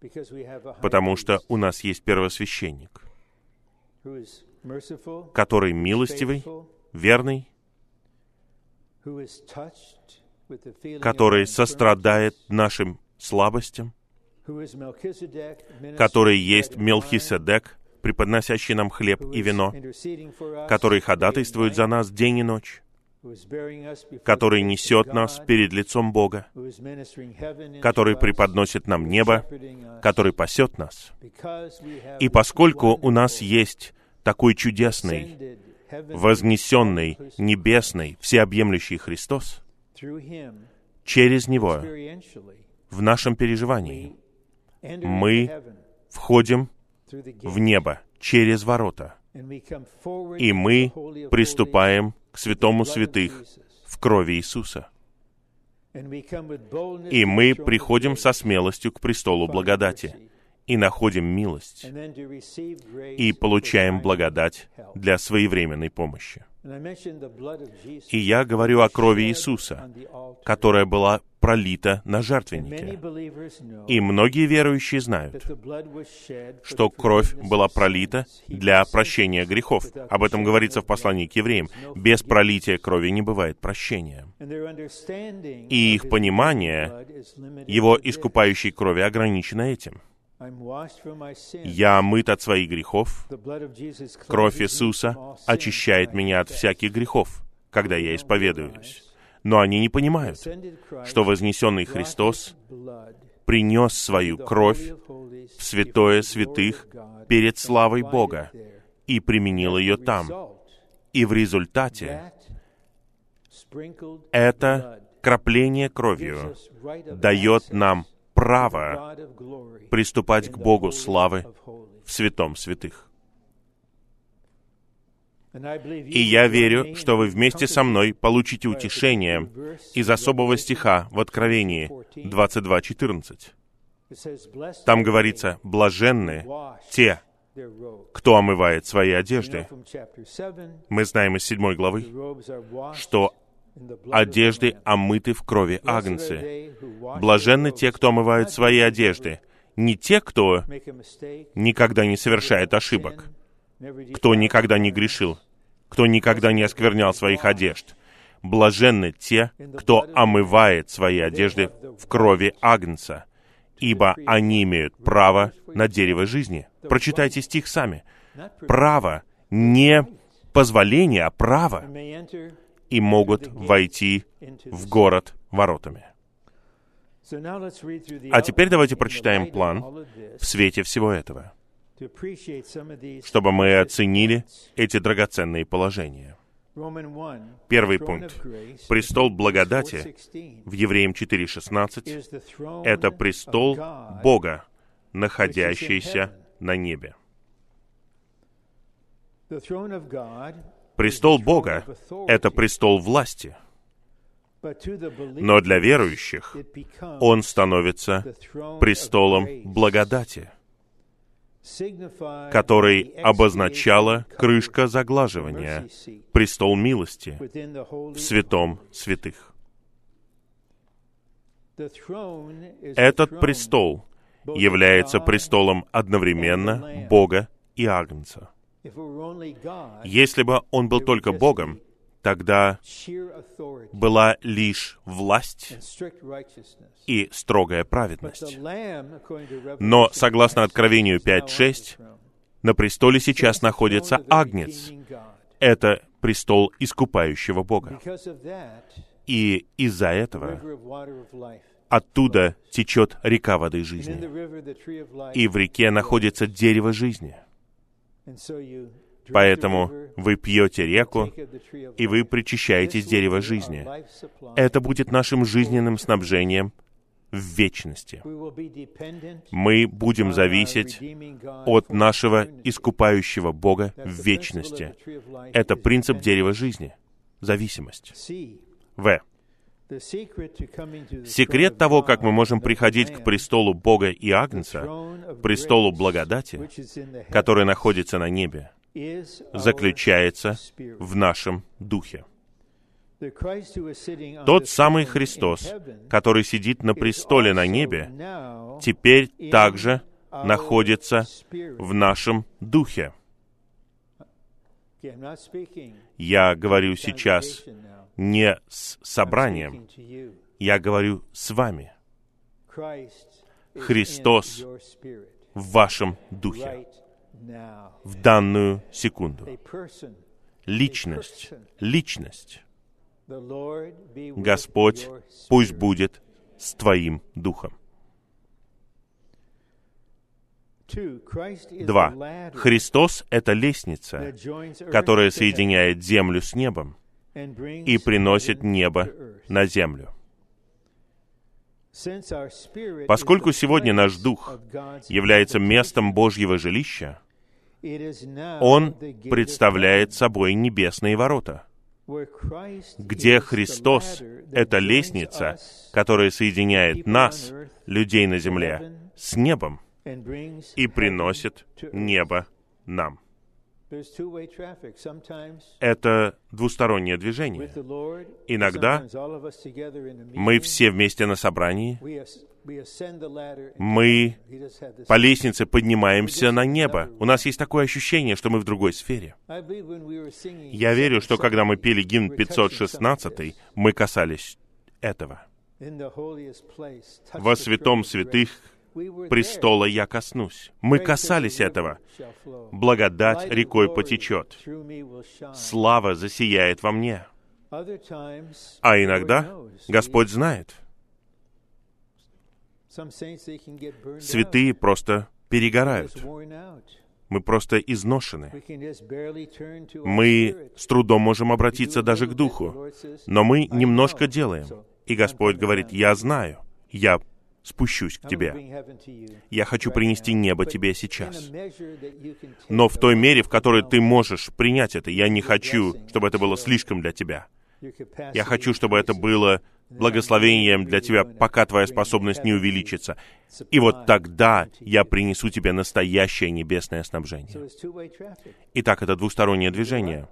потому что у нас есть первосвященник, который милостивый, верный который сострадает нашим слабостям, который есть Мелхиседек, преподносящий нам хлеб и вино, который ходатайствует за нас день и ночь, который несет нас перед лицом Бога, который преподносит нам небо, который пасет нас. И поскольку у нас есть такой чудесный вознесенный, небесный, всеобъемлющий Христос, через Него, в нашем переживании, мы входим в небо через ворота, и мы приступаем к святому святых в крови Иисуса. И мы приходим со смелостью к престолу благодати, и находим милость, и получаем благодать для своевременной помощи. И я говорю о крови Иисуса, которая была пролита на жертвеннике. И многие верующие знают, что кровь была пролита для прощения грехов. Об этом говорится в послании к евреям. Без пролития крови не бывает прощения. И их понимание Его искупающей крови ограничено этим. Я омыт от своих грехов. Кровь Иисуса очищает меня от всяких грехов, когда я исповедуюсь. Но они не понимают, что вознесенный Христос принес свою кровь в святое святых перед славой Бога и применил ее там. И в результате это крапление кровью дает нам право приступать к Богу славы в святом святых. И я верю, что вы вместе со мной получите утешение из особого стиха в Откровении 22.14. It says, "Blessed Там говорится, блаженны те, their robes." кто омывает свои одежды. 7, Мы знаем из седьмой the главы, что одежды омыты в крови Агнцы. Блаженны те, кто омывает not свои одежды. Не те, кто никогда не совершает ошибок, кто никогда не грешил, кто никогда не осквернял своих одежд. Блаженны те, кто омывает свои одежды в крови Агнца, ибо они имеют право на дерево жизни. Прочитайте стих сами. Право, не позволение, а право, и могут войти в город воротами. А теперь давайте прочитаем план В свете всего этого, чтобы мы оценили эти драгоценные положения. Первый пункт. Престол благодати в Евреям 4.16 — это престол Бога, находящийся на небе. Престол Бога — это престол власти, но для верующих он становится престолом благодати, который обозначала крышка заглаживания, престол милости в святом святых. Этот престол является престолом одновременно Бога и Агнца. Если бы он был только Богом, тогда была лишь власть и строгая праведность. Но, согласно Откровению 5.6, на престоле сейчас находится Агнец. Это престол искупающего Бога. И из-за этого оттуда течет река воды жизни. И в реке находится дерево жизни. Поэтому вы пьете реку, и вы причащаетесь дерева жизни. Это будет нашим жизненным снабжением в вечности. Мы будем зависеть от нашего искупающего Бога в вечности. Это принцип дерева жизни. Зависимость. В. Секрет того, как мы можем приходить к престолу Бога и Агнца, престолу благодати, который находится на небе, заключается в нашем духе. Тот самый Христос, который сидит на престоле на небе, теперь также находится в нашем духе. Я говорю сейчас не с собранием, я говорю с вами. Христос в вашем духе в данную секунду. Личность, личность. Господь пусть будет с твоим духом. Два. Христос — это лестница, которая соединяет землю с небом и приносит небо на землю. Поскольку сегодня наш Дух является местом Божьего жилища, Он представляет собой небесные ворота, где Христос — это лестница, которая соединяет нас, людей на земле, с небом. И приносит небо нам. Это двустороннее движение. Иногда Мы все вместе на собрании, мы по лестнице поднимаемся на небо. У нас есть такое ощущение, что мы в другой сфере. Я верю, что когда мы 770, пели гимн we were touching some of 516, this. мы касались этого. Во святом святых престола я коснусь. Мы касались этого. Благодать рекой потечет. Слава засияет во мне. А иногда. Господь знает. Святые просто перегорают. Мы просто изношены. Мы с трудом можем обратиться даже к Духу. Но мы немножко делаем. И Господь говорит, я знаю, я спущусь к тебе. Я хочу принести небо тебе сейчас. Но в той мере, в которой ты можешь принять это, я не хочу, чтобы это было слишком для тебя. Я хочу, чтобы это было благословением для тебя, пока твоя способность не увеличится. И вот тогда я принесу тебе настоящее небесное снабжение. Итак, это двустороннее движение.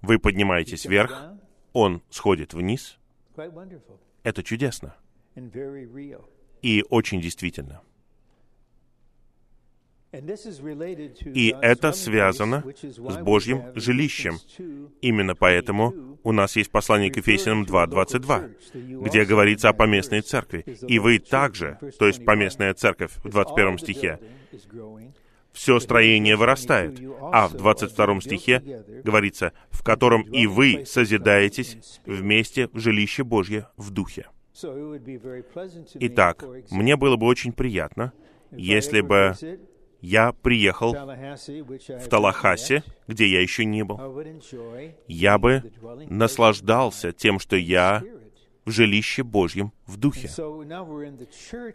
Вы поднимаетесь вверх, он сходит вниз. Это чудесно. И очень действительно. И это связано с Божьим жилищем. Ephesians 2, Именно поэтому у нас есть послание к Ефесянам referring to the local 2.22, church that you где говорится о поместной церкви. И вы также, то есть 21, поместная церковь в is all 21 the стихе, все строение вырастает. А в 22 стихе говорится, в котором и вы созидаетесь вместе в жилище Божье в духе. Итак, мне было бы очень приятно, если бы я приехал в Талахасе, где я еще не был, я бы наслаждался тем, что я в жилище Божьем в духе.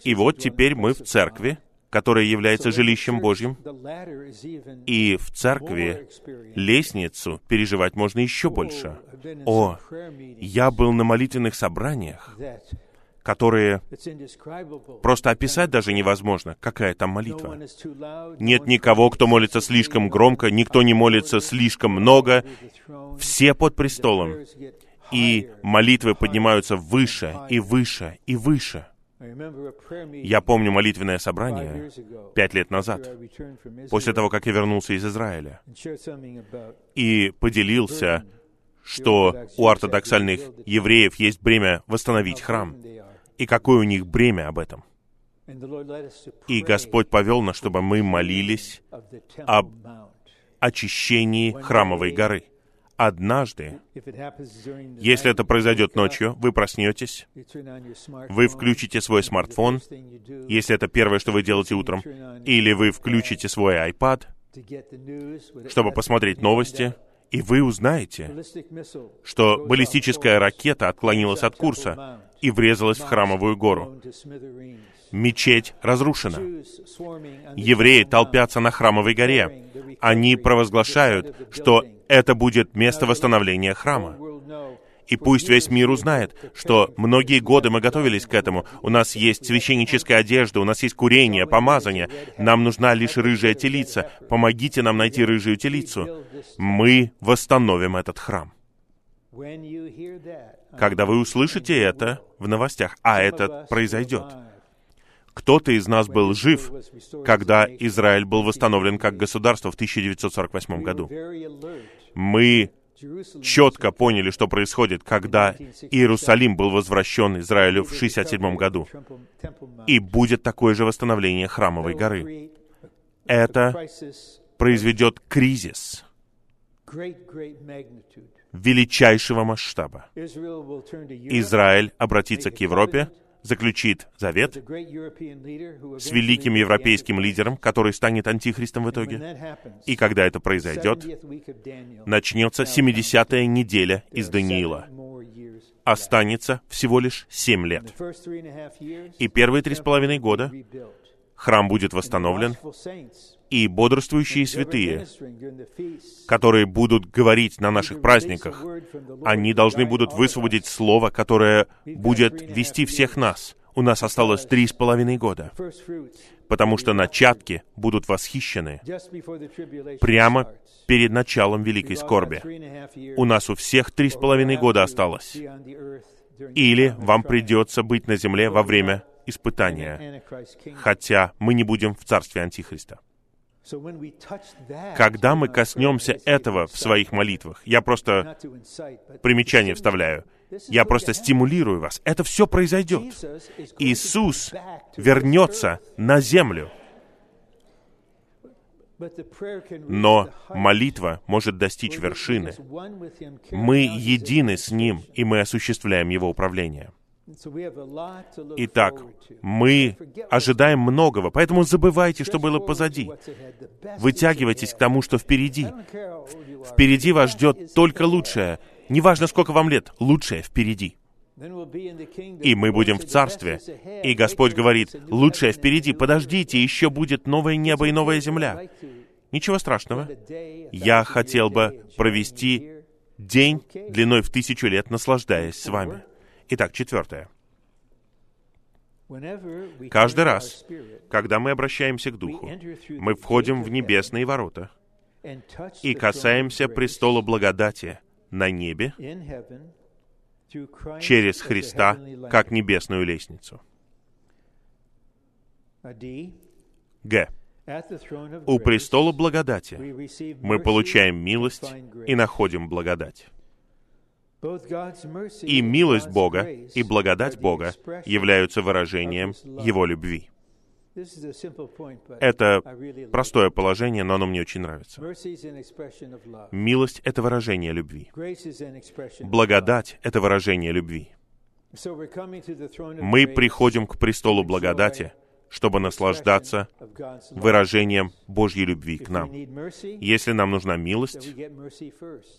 И вот теперь мы в церкви, So является жилищем Божьим, и в церкви лестницу переживать можно еще больше. О, Я был на молитвенных собраниях, которые просто описать даже невозможно, какая там молитва. Нет никого, кто молится слишком громко, никто не молится слишком много. Все под престолом. И молитвы поднимаются выше и выше и выше. Я помню молитвенное собрание пять лет назад, после того, как я вернулся из Израиля, и поделился, что у ортодоксальных евреев есть бремя восстановить храм, и какое у них бремя об этом. И Господь повел нас, чтобы мы молились об очищении храмовой горы. Однажды, если это произойдет ночью, вы проснетесь, вы включите свой смартфон, если это первое, что вы делаете утром, или вы включите свой iPad, чтобы посмотреть новости, и вы узнаете, что баллистическая ракета отклонилась от курса и врезалась в храмовую гору. Мечеть разрушена. Евреи толпятся на храмовой горе. Они провозглашают, что это будет место восстановления храма. И пусть весь мир узнает, что многие годы мы готовились к этому. У нас есть священническая одежда, у нас есть курение, помазание. Нам нужна лишь рыжая телица. Помогите нам найти рыжую телицу. Мы восстановим этот храм. Когда вы услышите это в новостях, а это произойдет. Кто-то из нас был жив, когда Израиль был восстановлен как государство в 1948 году. Мы четко поняли, что происходит, когда Иерусалим был возвращен Израилю в 1967 году. И будет такое же восстановление храмовой горы. Это произведет кризис величайшего масштаба. Израиль обратится к Европе, заключит завет с великим европейским лидером, который станет антихристом в итоге. И когда это произойдет, начнется 70-я неделя из Даниила. Останется всего лишь 7 лет. И первые три с половиной года храм будет восстановлен, и бодрствующие святые, которые будут говорить на наших праздниках, они должны будут высвободить слово, которое будет вести всех нас. У нас осталось три с половиной года, потому что начатки будут восхищены прямо перед началом великой скорби. У нас у всех три с половиной года осталось. Или вам придется быть на земле во время испытания, хотя мы не будем в царстве Антихриста. Когда мы коснемся этого в своих молитвах, я просто примечание вставляю, я просто стимулирую вас. Это все произойдет. Иисус вернется на землю, но молитва может достичь вершины. Мы едины с Ним, и мы осуществляем Его управление. Итак, мы ожидаем многого, поэтому забывайте, что было позади. Вытягивайтесь к тому, что впереди. Впереди вас ждет только лучшее. Неважно, сколько вам лет, лучшее впереди. И мы будем в "The best Царстве. И Господь говорит, лучшее впереди, подождите, earth." еще будет новое небо и новая земля. Ничего страшного. Я хотел бы провести день длиной в тысячу лет, наслаждаясь с вами. Итак, четвертое. Каждый раз, когда мы обращаемся к Духу, мы входим в небесные ворота и касаемся престола благодати на небе через Христа, как небесную лестницу. Г. У престола благодати мы получаем милость и находим благодать. И милость Бога и благодать Бога являются выражением. Его любви. Это простое положение, но оно мне очень нравится. Милость — это выражение любви. Благодать — это выражение любви. Мы приходим к престолу благодати, чтобы наслаждаться выражением Божьей любви к нам. Если нам нужна милость,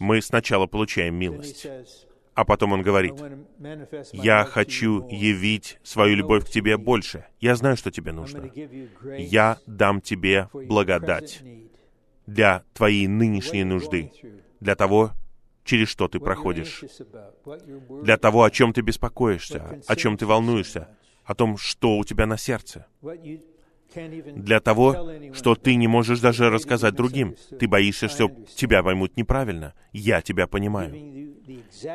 мы сначала получаем милость, а потом Он говорит, «Я хочу явить свою любовь к тебе больше. Я знаю, что тебе нужно. Я дам тебе благодать для твоей нынешней нужды, для того, через что ты проходишь, для того, о чем ты беспокоишься, о чем ты волнуешься, о том, что у тебя на сердце, для того, что ты не можешь даже рассказать другим. Ты боишься, что тебя поймут неправильно. Я тебя понимаю.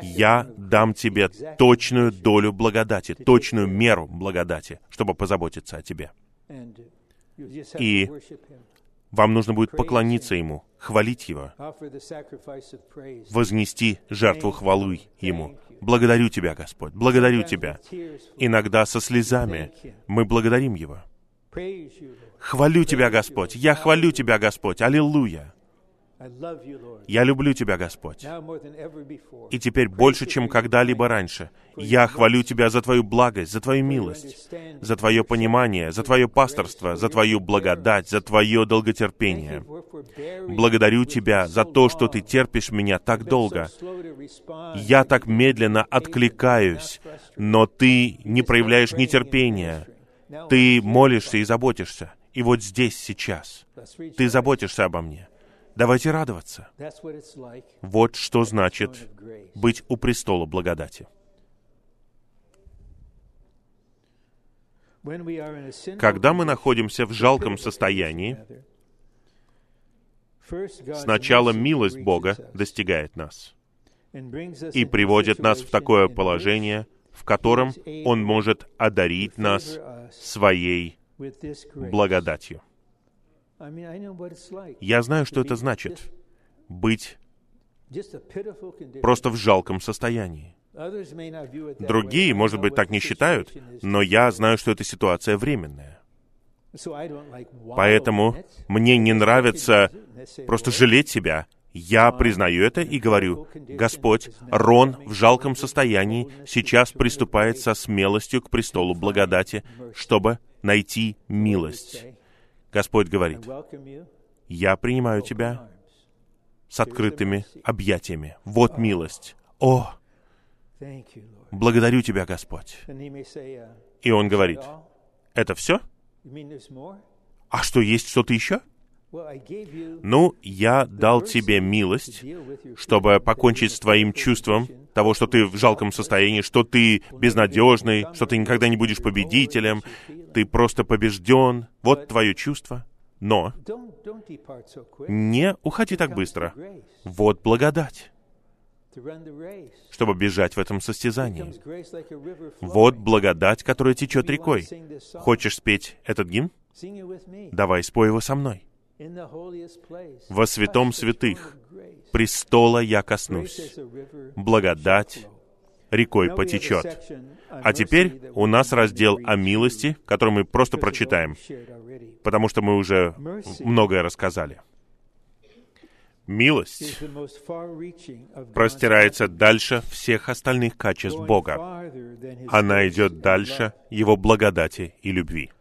Я дам тебе точную долю благодати, точную меру благодати, чтобы позаботиться о тебе. И. Вам нужно будет поклониться Ему, хвалить Его, вознести жертву хвалы Ему. Благодарю Тебя, Господь, благодарю Тебя. Иногда со слезами мы благодарим Его. Хвалю Тебя, Господь, я хвалю Тебя, Господь, аллилуйя. Я люблю Тебя, Господь. И теперь больше, чем когда-либо раньше, я хвалю Тебя за Твою благость, за Твою милость, за Твое понимание, за Твое пасторство, за Твою благодать, за Твое долготерпение. Благодарю Тебя за то, что Ты терпишь меня так долго. Я так медленно откликаюсь, но Ты не проявляешь нетерпения. Ты молишься и заботишься. И вот здесь, сейчас, Ты заботишься обо мне. Давайте радоваться. Вот что значит быть у престола благодати. Когда мы находимся в жалком состоянии, сначала милость Бога достигает нас и приводит нас в такое положение, в котором Он может одарить нас своей благодатью. Я знаю, что это значит быть просто в жалком состоянии. Другие, может быть, так не считают, но я знаю, что эта ситуация временная. Поэтому мне не нравится просто жалеть себя. Я признаю это и говорю, Господь, Рон в жалком состоянии сейчас приступает со смелостью к престолу благодати, чтобы найти милость. Господь говорит, я принимаю тебя с открытыми объятиями. Вот милость. О, благодарю тебя, Господь. И он говорит, это все? А что, есть что-то еще? Ну, я дал тебе милость, чтобы покончить с твоим чувством того, что ты в жалком состоянии, что ты безнадежный, что ты никогда не будешь победителем, ты просто побежден. Вот твое чувство. Но не уходи так быстро. Вот благодать, чтобы бежать в этом состязании. Вот благодать, которая течет рекой. Хочешь спеть этот гимн? Давай спой его со мной. Во святом святых престола я коснусь. Благодать рекой потечет. А теперь у нас раздел о милости, который мы просто прочитаем, потому что мы уже многое рассказали. Милость простирается дальше всех остальных качеств Бога. Она идет дальше Его благодати и любви.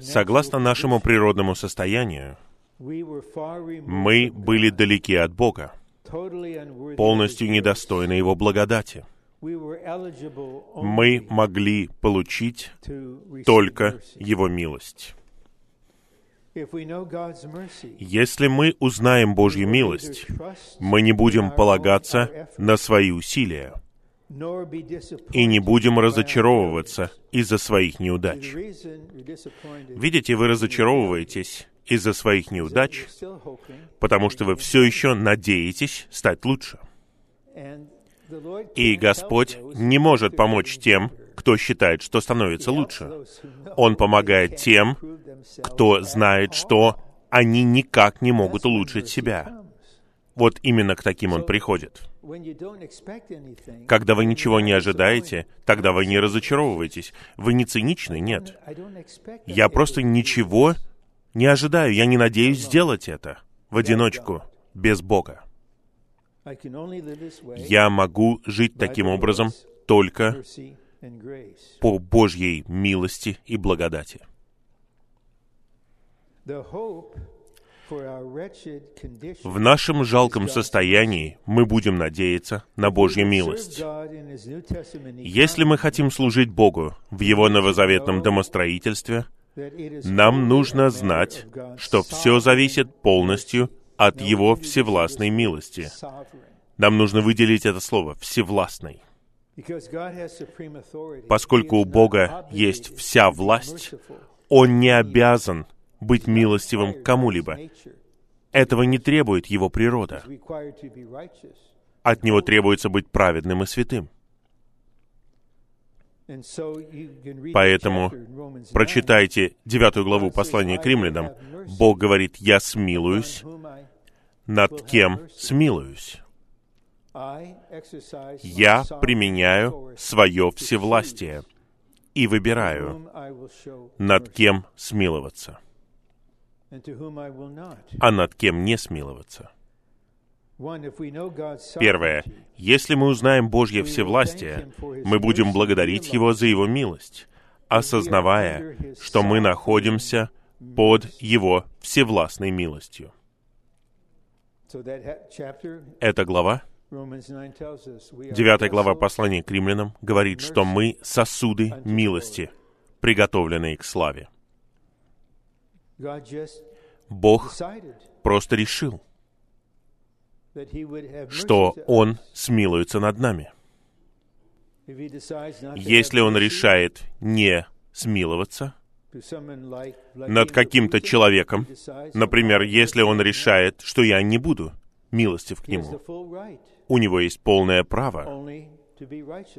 Согласно нашему природному состоянию, мы были далеки от Бога, полностью недостойны Его благодати. Мы могли получить только Его милость. Если мы узнаем Божью милость, мы не будем полагаться на свои усилия и не будем разочаровываться из-за своих неудач. Видите, вы разочаровываетесь из-за своих неудач, потому что вы все еще надеетесь стать лучше. И Господь не может помочь тем, кто считает, что становится лучше. Он помогает тем, кто знает, что они никак не могут улучшить себя. Вот именно к таким он приходит. Когда вы ничего не ожидаете, тогда вы не разочаровываетесь. Вы не циничны, нет. Я просто ничего не ожидаю, я не надеюсь сделать это в одиночку, без Бога. Я могу жить таким образом только по Божьей милости и благодати. В нашем жалком состоянии мы будем надеяться на Божью милость. Если мы хотим служить Богу в Его новозаветном домостроительстве, нам нужно знать, что все зависит полностью от Его всевластной милости. Нам нужно выделить это слово «всевластный». Поскольку у Бога есть вся власть, Он не обязан быть милостивым к кому-либо. Этого не требует его природа. От него требуется быть праведным и святым. Поэтому прочитайте девятую главу послания к римлянам. Бог говорит, «Я смилуюсь, над кем смилуюсь?» Я применяю свое всевластие и выбираю, над кем смиловаться, а над кем не смиловаться. Первое. Если мы узнаем Божье всевластие, мы будем благодарить Его за Его милость, осознавая, что мы находимся под Его всевластной милостью. Эта глава Девятая глава послания к римлянам говорит, что мы сосуды милости, приготовленные к славе. Бог просто решил, что Он смилуется над нами. Если Он решает не смиловаться над каким-то человеком, например, если Он решает, что я не буду милостив к нему, у него есть полное право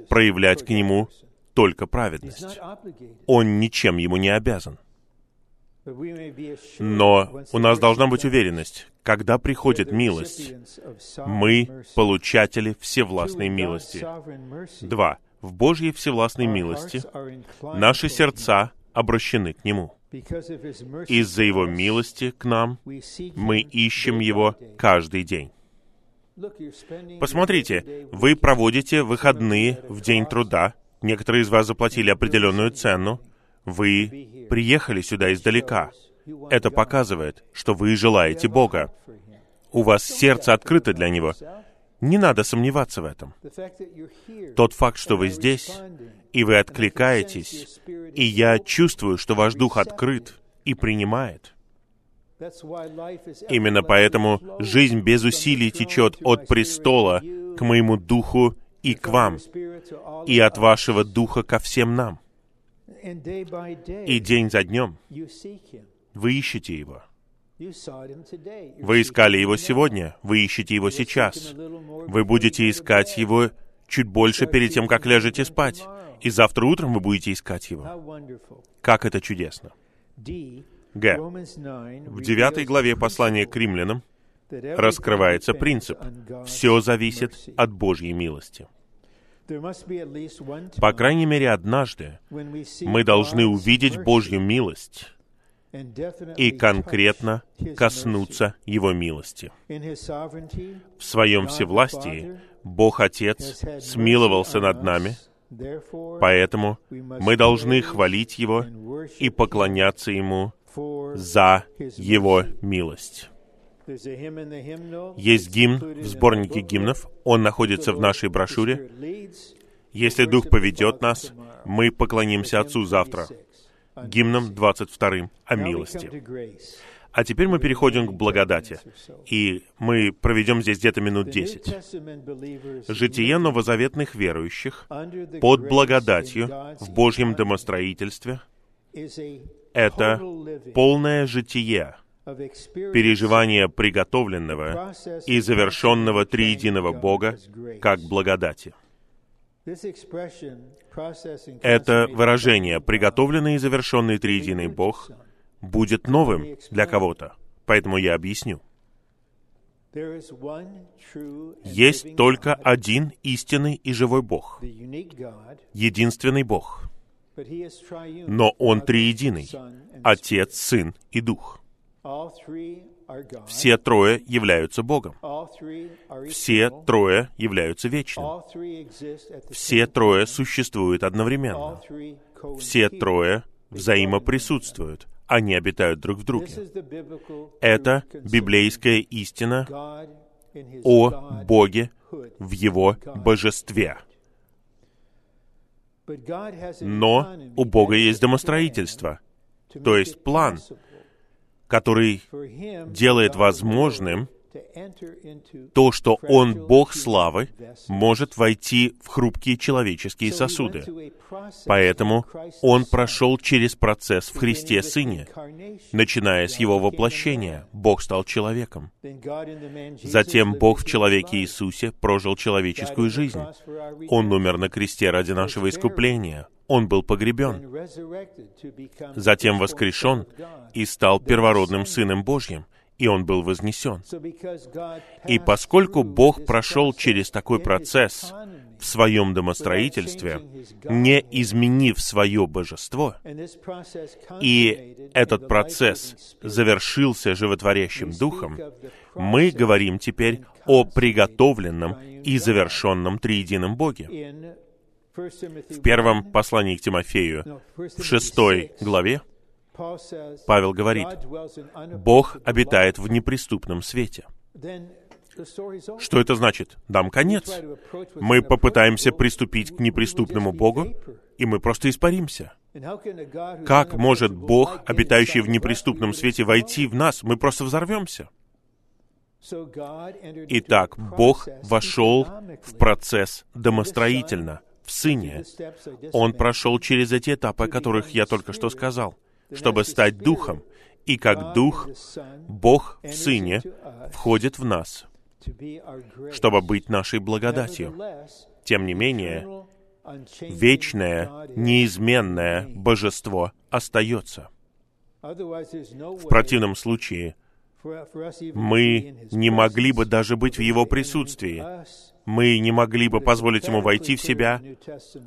проявлять к нему только праведность. Он ничем ему не обязан. Но у нас должна быть уверенность, когда приходит милость, мы получатели всевластной милости. Два. В Божьей всевластной милости наши сердца обращены к Нему. Из-за Его милости к нам мы ищем Его каждый день. Посмотрите, вы проводите выходные в день труда, некоторые из вас заплатили определенную цену, вы приехали сюда издалека. Это показывает, что вы желаете Бога. У вас сердце открыто для Него. Не надо сомневаться в этом. Тот факт, что вы здесь, и вы откликаетесь, и я чувствую, что ваш дух открыт и принимает. Именно поэтому жизнь без усилий течет от престола к моему духу и к вам, и от вашего духа ко всем нам. И день за днем вы ищете его. Вы искали его сегодня, вы ищете его сейчас. Вы будете искать его чуть больше перед тем, как ляжете спать. И завтра утром вы будете искать его. Как это чудесно. Г. В девятой главе послания к римлянам раскрывается принцип «все зависит от Божьей милости». По крайней мере, однажды мы должны увидеть Божью милость и конкретно коснуться Его милости. В своем всевластии Бог Отец смиловался над нами, поэтому мы должны хвалить Его и поклоняться Ему за Его милость. Есть гимн в сборнике гимнов, он находится в нашей брошюре. Если Дух поведет нас, мы поклонимся Отцу завтра. Гимном 22 о милости. А теперь мы переходим к благодати. И мы проведем здесь где-то минут десять. Житие новозаветных верующих под благодатью в Божьем домостроительстве — это полное житие, переживание приготовленного и завершенного триединого Бога как благодати. Это выражение «приготовленный и завершенный триединый Бог» будет новым для кого-то. Поэтому я объясню. Есть только один истинный и живой Бог, единственный Бог. Но Он триединый — Отец, Сын и Дух. Все трое являются Богом. Все трое являются вечным. Все трое существуют одновременно. Все трое взаимоприсутствуют. Они обитают друг в друге. Это библейская истина о Боге в Его божестве. Но у Бога есть домостроительство, то есть план, который делает возможным то, что Он, Бог славы, может войти в хрупкие человеческие сосуды. Поэтому Он прошел через процесс в Христе Сыне, начиная с Его воплощения. Бог стал человеком. Затем Бог в человеке Иисусе прожил человеческую жизнь. Он умер на кресте ради нашего искупления. Он был погребен. Затем воскрешен и стал первородным Сыном Божьим — и он был вознесен. И поскольку Бог прошел через такой процесс в своем домостроительстве, не изменив свое божество, и этот процесс завершился животворящим духом, мы говорим теперь о приготовленном и завершенном триедином Боге. В первом послании к Тимофею, в шестой главе, Павел говорит, Бог обитает в неприступном свете. Что это значит? Дам конец. Мы попытаемся приступить к неприступному Богу, и мы просто испаримся. Как может Бог, обитающий в неприступном свете, войти в нас? Мы просто взорвемся. Итак, Бог вошел в процесс домостроительно, в Сыне. Он прошел через эти этапы, о которых я только что сказал — чтобы стать Духом. И как Дух, Бог в Сыне входит в нас, чтобы быть нашей благодатью. Тем не менее, вечное, неизменное божество остается. В противном случае мы не могли бы даже быть в Его присутствии. Мы не могли бы позволить Ему войти в себя,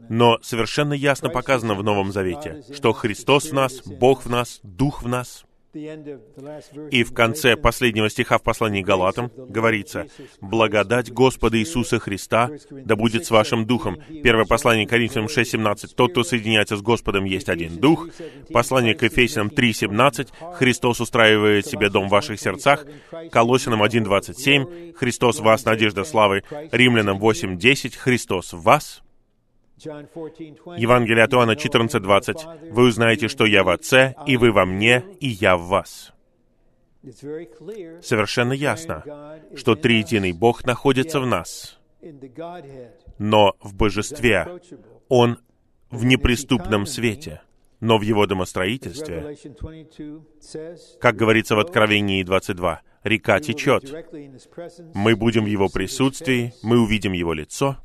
но совершенно ясно показано в Новом Завете, что Христос в нас, Бог в нас, Дух в нас — и в конце последнего стиха в послании Галатам говорится, «Благодать Господа Иисуса Христа да будет с вашим духом». Первое послание Коринфянам 6.17, «Тот, кто соединяется с Господом, есть один дух». Послание к Ефесянам 3.17, «Христос устраивает себе дом в ваших сердцах». Колосинам 1.27, «Христос вас, надежда славы». Римлянам 8.10, «Христос в вас». Евангелие от Иоанна 14.20. «Вы узнаете, что я в Отце, и вы во мне, и я в вас». Совершенно ясно, что триединый Бог находится в нас, но в божестве. Он в неприступном свете, но в Его домостроительстве, Revelation 22 says, как говорится в Откровении 22, река течет. Мы будем в Его присутствии, мы увидим Его лицо,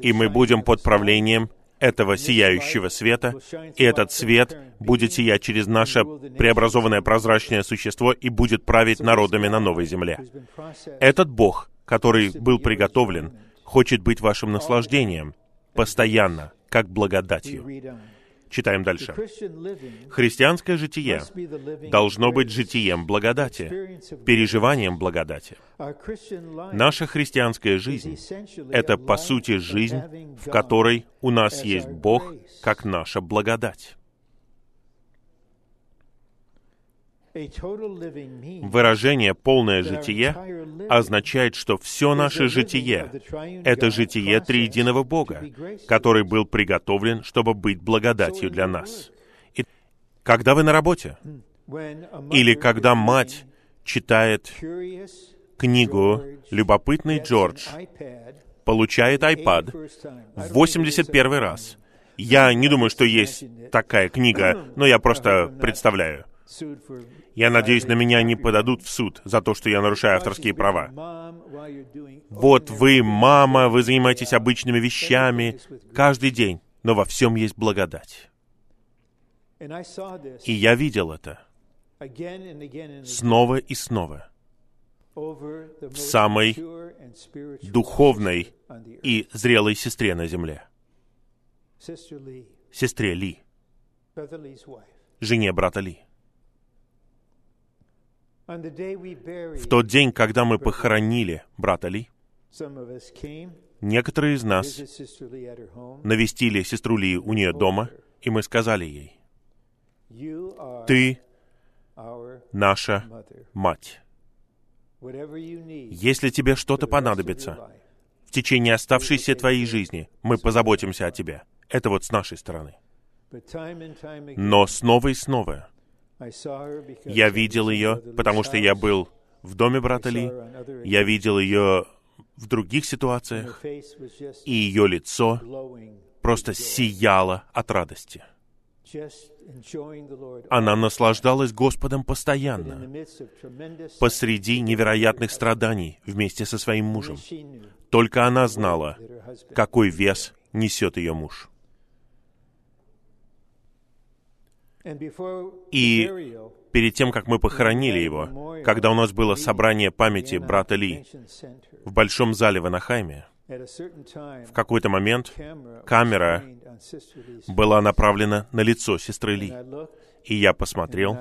и мы будем под правлением этого сияющего света, и этот свет будет сиять через наше преобразованное прозрачное существо и будет править народами на новой земле. Этот Бог, который был приготовлен, хочет быть вашим наслаждением постоянно, как благодатью. Читаем дальше. Христианское житие должно быть житием благодати, переживанием благодати. Наша христианская жизнь это, по сути, жизнь, в которой у нас есть Бог как наша благодать. Выражение «полное житие» означает, что все наше житие это житие триединого Бога, который был приготовлен, чтобы быть благодатью для нас. И когда вы на работе, или когда мать читает книгу «Любопытный Джордж», получает iPad 81st time. I в don't think it is 81 that раз. Я не думаю, что есть такая книга, но я просто представляю. Я надеюсь, на меня не подадут в суд за то, что я нарушаю авторские права. Вот вы, мама, вы занимаетесь обычными вещами каждый день, но во всем есть благодать. И я видел это снова и снова most самой духовной и зрелой сестре на земле, сестре Ли, жене брата Ли. В тот день, когда мы похоронили брата Ли, некоторые из нас навестили сестру Ли у нее дома, и мы сказали ей, «Ты наша мать. Если тебе что-то понадобится в течение оставшейся твоей жизни, мы позаботимся о тебе». Это вот с нашей стороны. Но снова и снова я видел ее, потому что я был в доме брата Ли, я видел ее в других ситуациях, и ее лицо просто сияло от радости. Она наслаждалась Господом постоянно, посреди невероятных страданий вместе со своим мужем. Только она знала, какой вес несет ее муж. И перед тем, как мы похоронили его, когда у нас было собрание памяти брата Ли в Большом зале в Анахайме, в какой-то момент камера была направлена на лицо сестры Ли. И я посмотрел,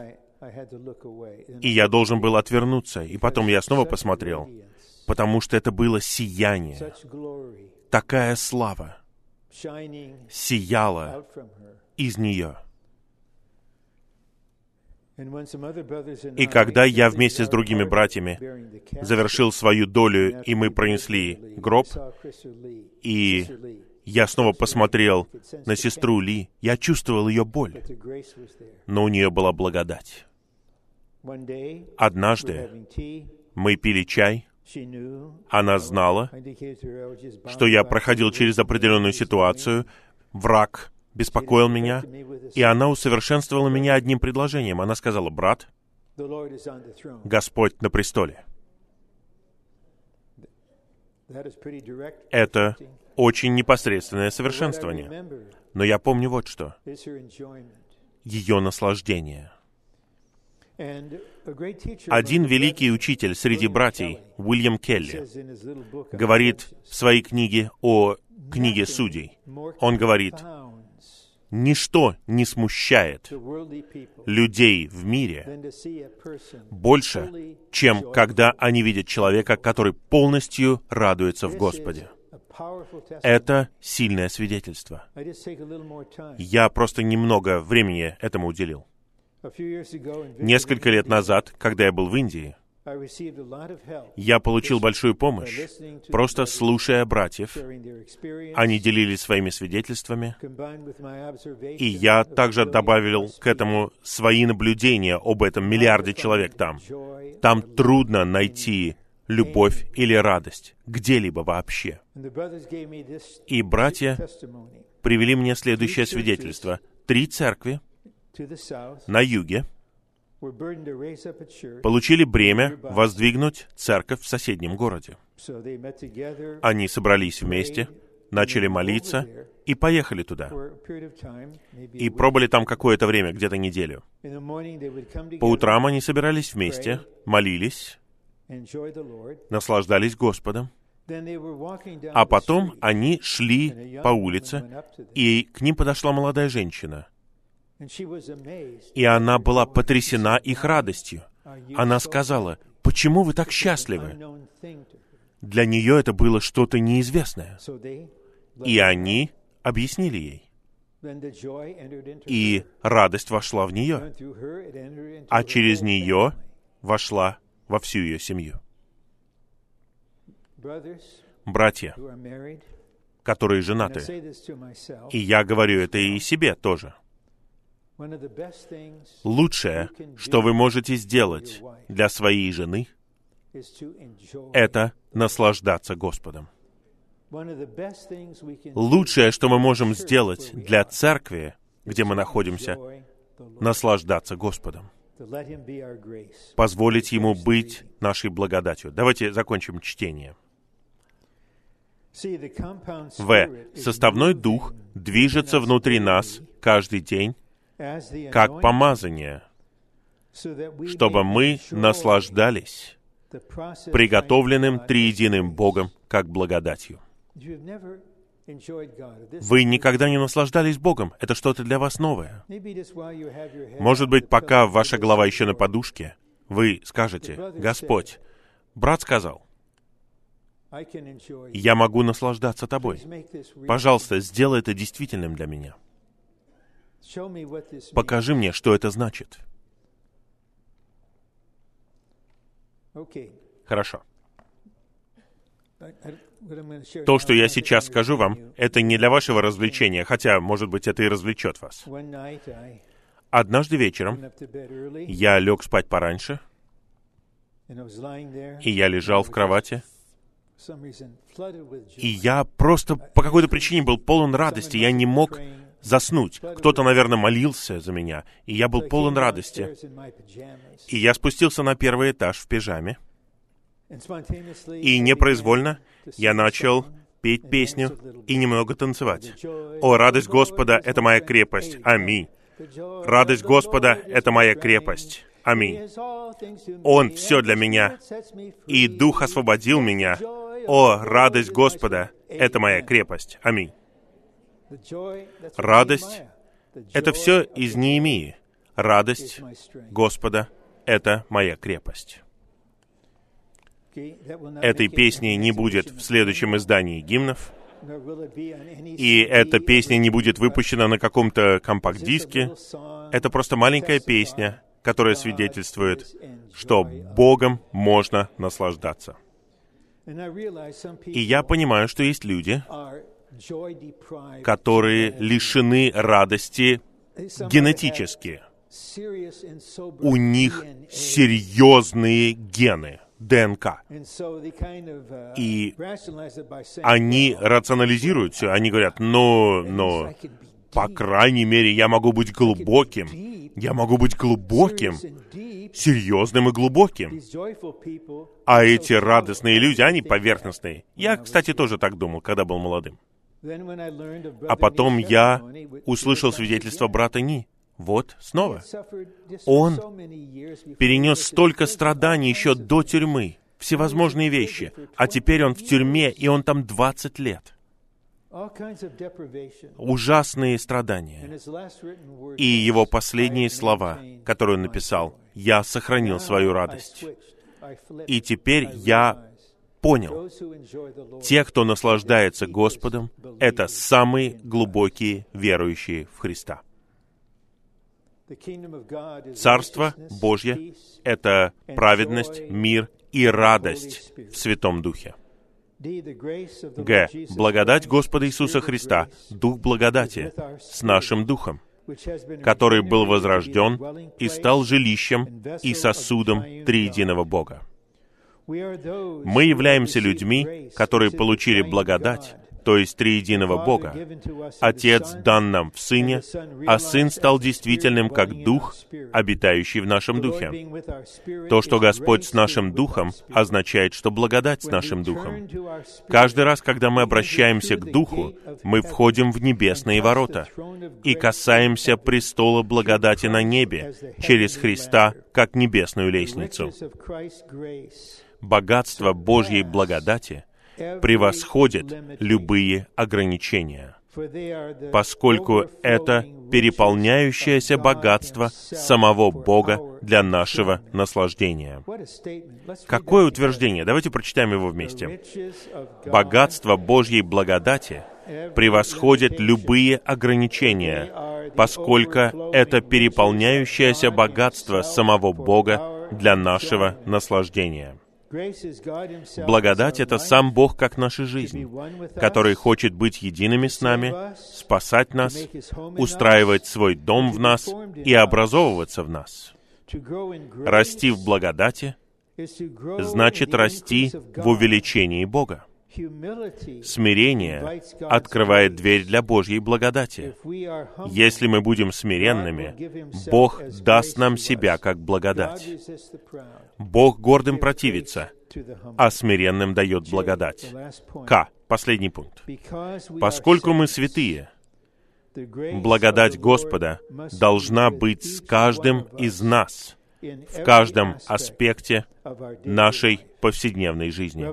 и я должен был отвернуться, и потом я снова посмотрел, потому что это было сияние, такая слава сияла из нее. И когда я вместе с другими братьями завершил свою долю, и мы пронесли гроб, и я снова посмотрел на сестру Ли, я чувствовал ее боль, но у нее была благодать. Однажды мы пили чай, она знала, что я проходил через определенную ситуацию, враг беспокоил меня, и она усовершенствовала меня одним предложением. Она сказала, «Брат. Господь на престоле». Это очень непосредственное совершенствование. Но я помню вот что. Ее наслаждение. Один великий учитель среди братьей, Уильям Келли, говорит в своей книге о книге "Nothing судей. Он говорит, ничто не смущает людей в мире больше, чем когда они видят человека, который полностью радуется в Господе. Это сильное свидетельство. Я просто немного времени этому уделил. Несколько лет назад, когда я был в Индии, Я получил большую помощь, просто слушая братьев. Они делились своими свидетельствами, и я также добавил к этому свои наблюдения об этом миллиарде человек там. Там трудно найти любовь или радость где-либо вообще. И братья привели мне следующее свидетельство. Три церкви на юге получили бремя воздвигнуть церковь в соседнем городе. Они собрались вместе, начали молиться и поехали туда. И пробыли там какое-то время, где-то неделю. По утрам они собирались вместе, молились, наслаждались Господом, а потом они шли по улице, и к ним подошла молодая женщина, и она была потрясена их радостью. Она сказала, «Почему вы так счастливы?» Для нее это было что-то неизвестное. И они объяснили ей. И радость вошла в нее, а через нее вошла во всю ее семью. Братья, которые женаты, и я говорю это и себе тоже, лучшее, что вы можете сделать для своей жены, это наслаждаться Господом. Лучшее, что мы можем сделать для церкви, где мы находимся, наслаждаться Господом, позволить Ему быть нашей благодатью. Давайте закончим чтение. В. Составной дух движется внутри нас каждый день, как помазание, чтобы мы наслаждались приготовленным триединым Богом как благодатью. Вы никогда не наслаждались Богом. Это что-то для вас новое. Может быть, пока ваша голова еще на "Lord, подушке, вы скажете, «Господь, брат сказал, я могу наслаждаться тобой. Пожалуйста, сделай это действительным для меня. Покажи мне, что это значит. Хорошо. То, что я сейчас скажу вам, это не для вашего развлечения, хотя, может быть, это и развлечет вас. Однажды вечером я лег спать пораньше, и я лежал в кровати, и я просто по какой-то причине был полон радости, я не мог заснуть. Кто-то, наверное, молился за меня, и я был полон радости. И я спустился на первый этаж в пижаме, и непроизвольно я начал петь песню и немного танцевать. «О, радость Господа это моя strength». крепость. Аминь. Радость Господа это моя крепость. Аминь. Он все для меня, и. Дух освободил меня. О, радость Господа — это моя крепость. Аминь. Радость Это все из Неемии. Радость. Господа — это моя крепость. Этой песни не будет в следующем издании гимнов, и эта песня не будет выпущена на каком-то компакт-диске. Это просто маленькая песня, которая свидетельствует, что Богом можно наслаждаться. И я понимаю, что есть люди, которые лишены радости генетически. У них серьезные гены, ДНК. И Они рационализируют все. Они говорят, ну, ну, по крайней мере, я могу быть глубоким. Я могу быть глубоким, серьезным и глубоким. А эти радостные люди, они поверхностные. Я, кстати, тоже так думал, когда был молодым. А потом я услышал свидетельство брата Ни. Вот, снова. Он Перенес столько страданий еще до тюрьмы. Всевозможные вещи. А теперь он в тюрьме, и он там 20 лет. Ужасные страдания. И его "I последние слова, которые он написал, joy." «Я сохранил свою радость». И теперь я понял, те, кто наслаждается Господом, это самые глубокие верующие в Христа. Царство Божье — это праведность, мир и радость в Святом Духе. Г. Благодать Господа Иисуса Христа, Дух благодати, с нашим Духом, который был возрожден и стал жилищем и сосудом триединого Бога. Мы являемся людьми, которые получили благодать то есть триединого Бога. Отец дан нам в Сыне, а Сын стал действительным как Дух, обитающий в нашем Духе. То, что Господь с нашим Духом, означает, что благодать с нашим Духом. Каждый раз, когда мы обращаемся к Духу, мы входим в небесные ворота и касаемся престола благодати на небе через Христа, как небесную лестницу. Богатство Божьей благодати — превосходит любые ограничения, поскольку это переполняющееся богатство самого Бога для нашего наслаждения. Какое утверждение? Давайте прочитаем его вместе. Богатство Божьей благодати превосходит любые ограничения, поскольку это переполняющееся богатство самого Бога для нашего наслаждения. Благодать — это сам Бог как наша жизнь, который хочет быть едиными с нами, спасать нас, устраивать свой дом в нас и образовываться в нас. Расти в благодати значит расти в увеличении Бога. Смирение открывает дверь для Божьей благодати. Если мы будем смиренными, Бог даст нам себя как благодать. Бог гордым противится, а смиренным дает благодать. К. Последний пункт. Поскольку мы святые, благодать Господа должна быть с каждым из нас в каждом аспекте нашей повседневной жизни.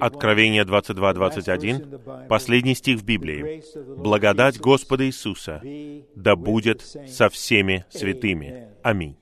Откровение 22.21, последний стих в Библии. «Благодать Господа Иисуса да будет со всеми святыми». Аминь.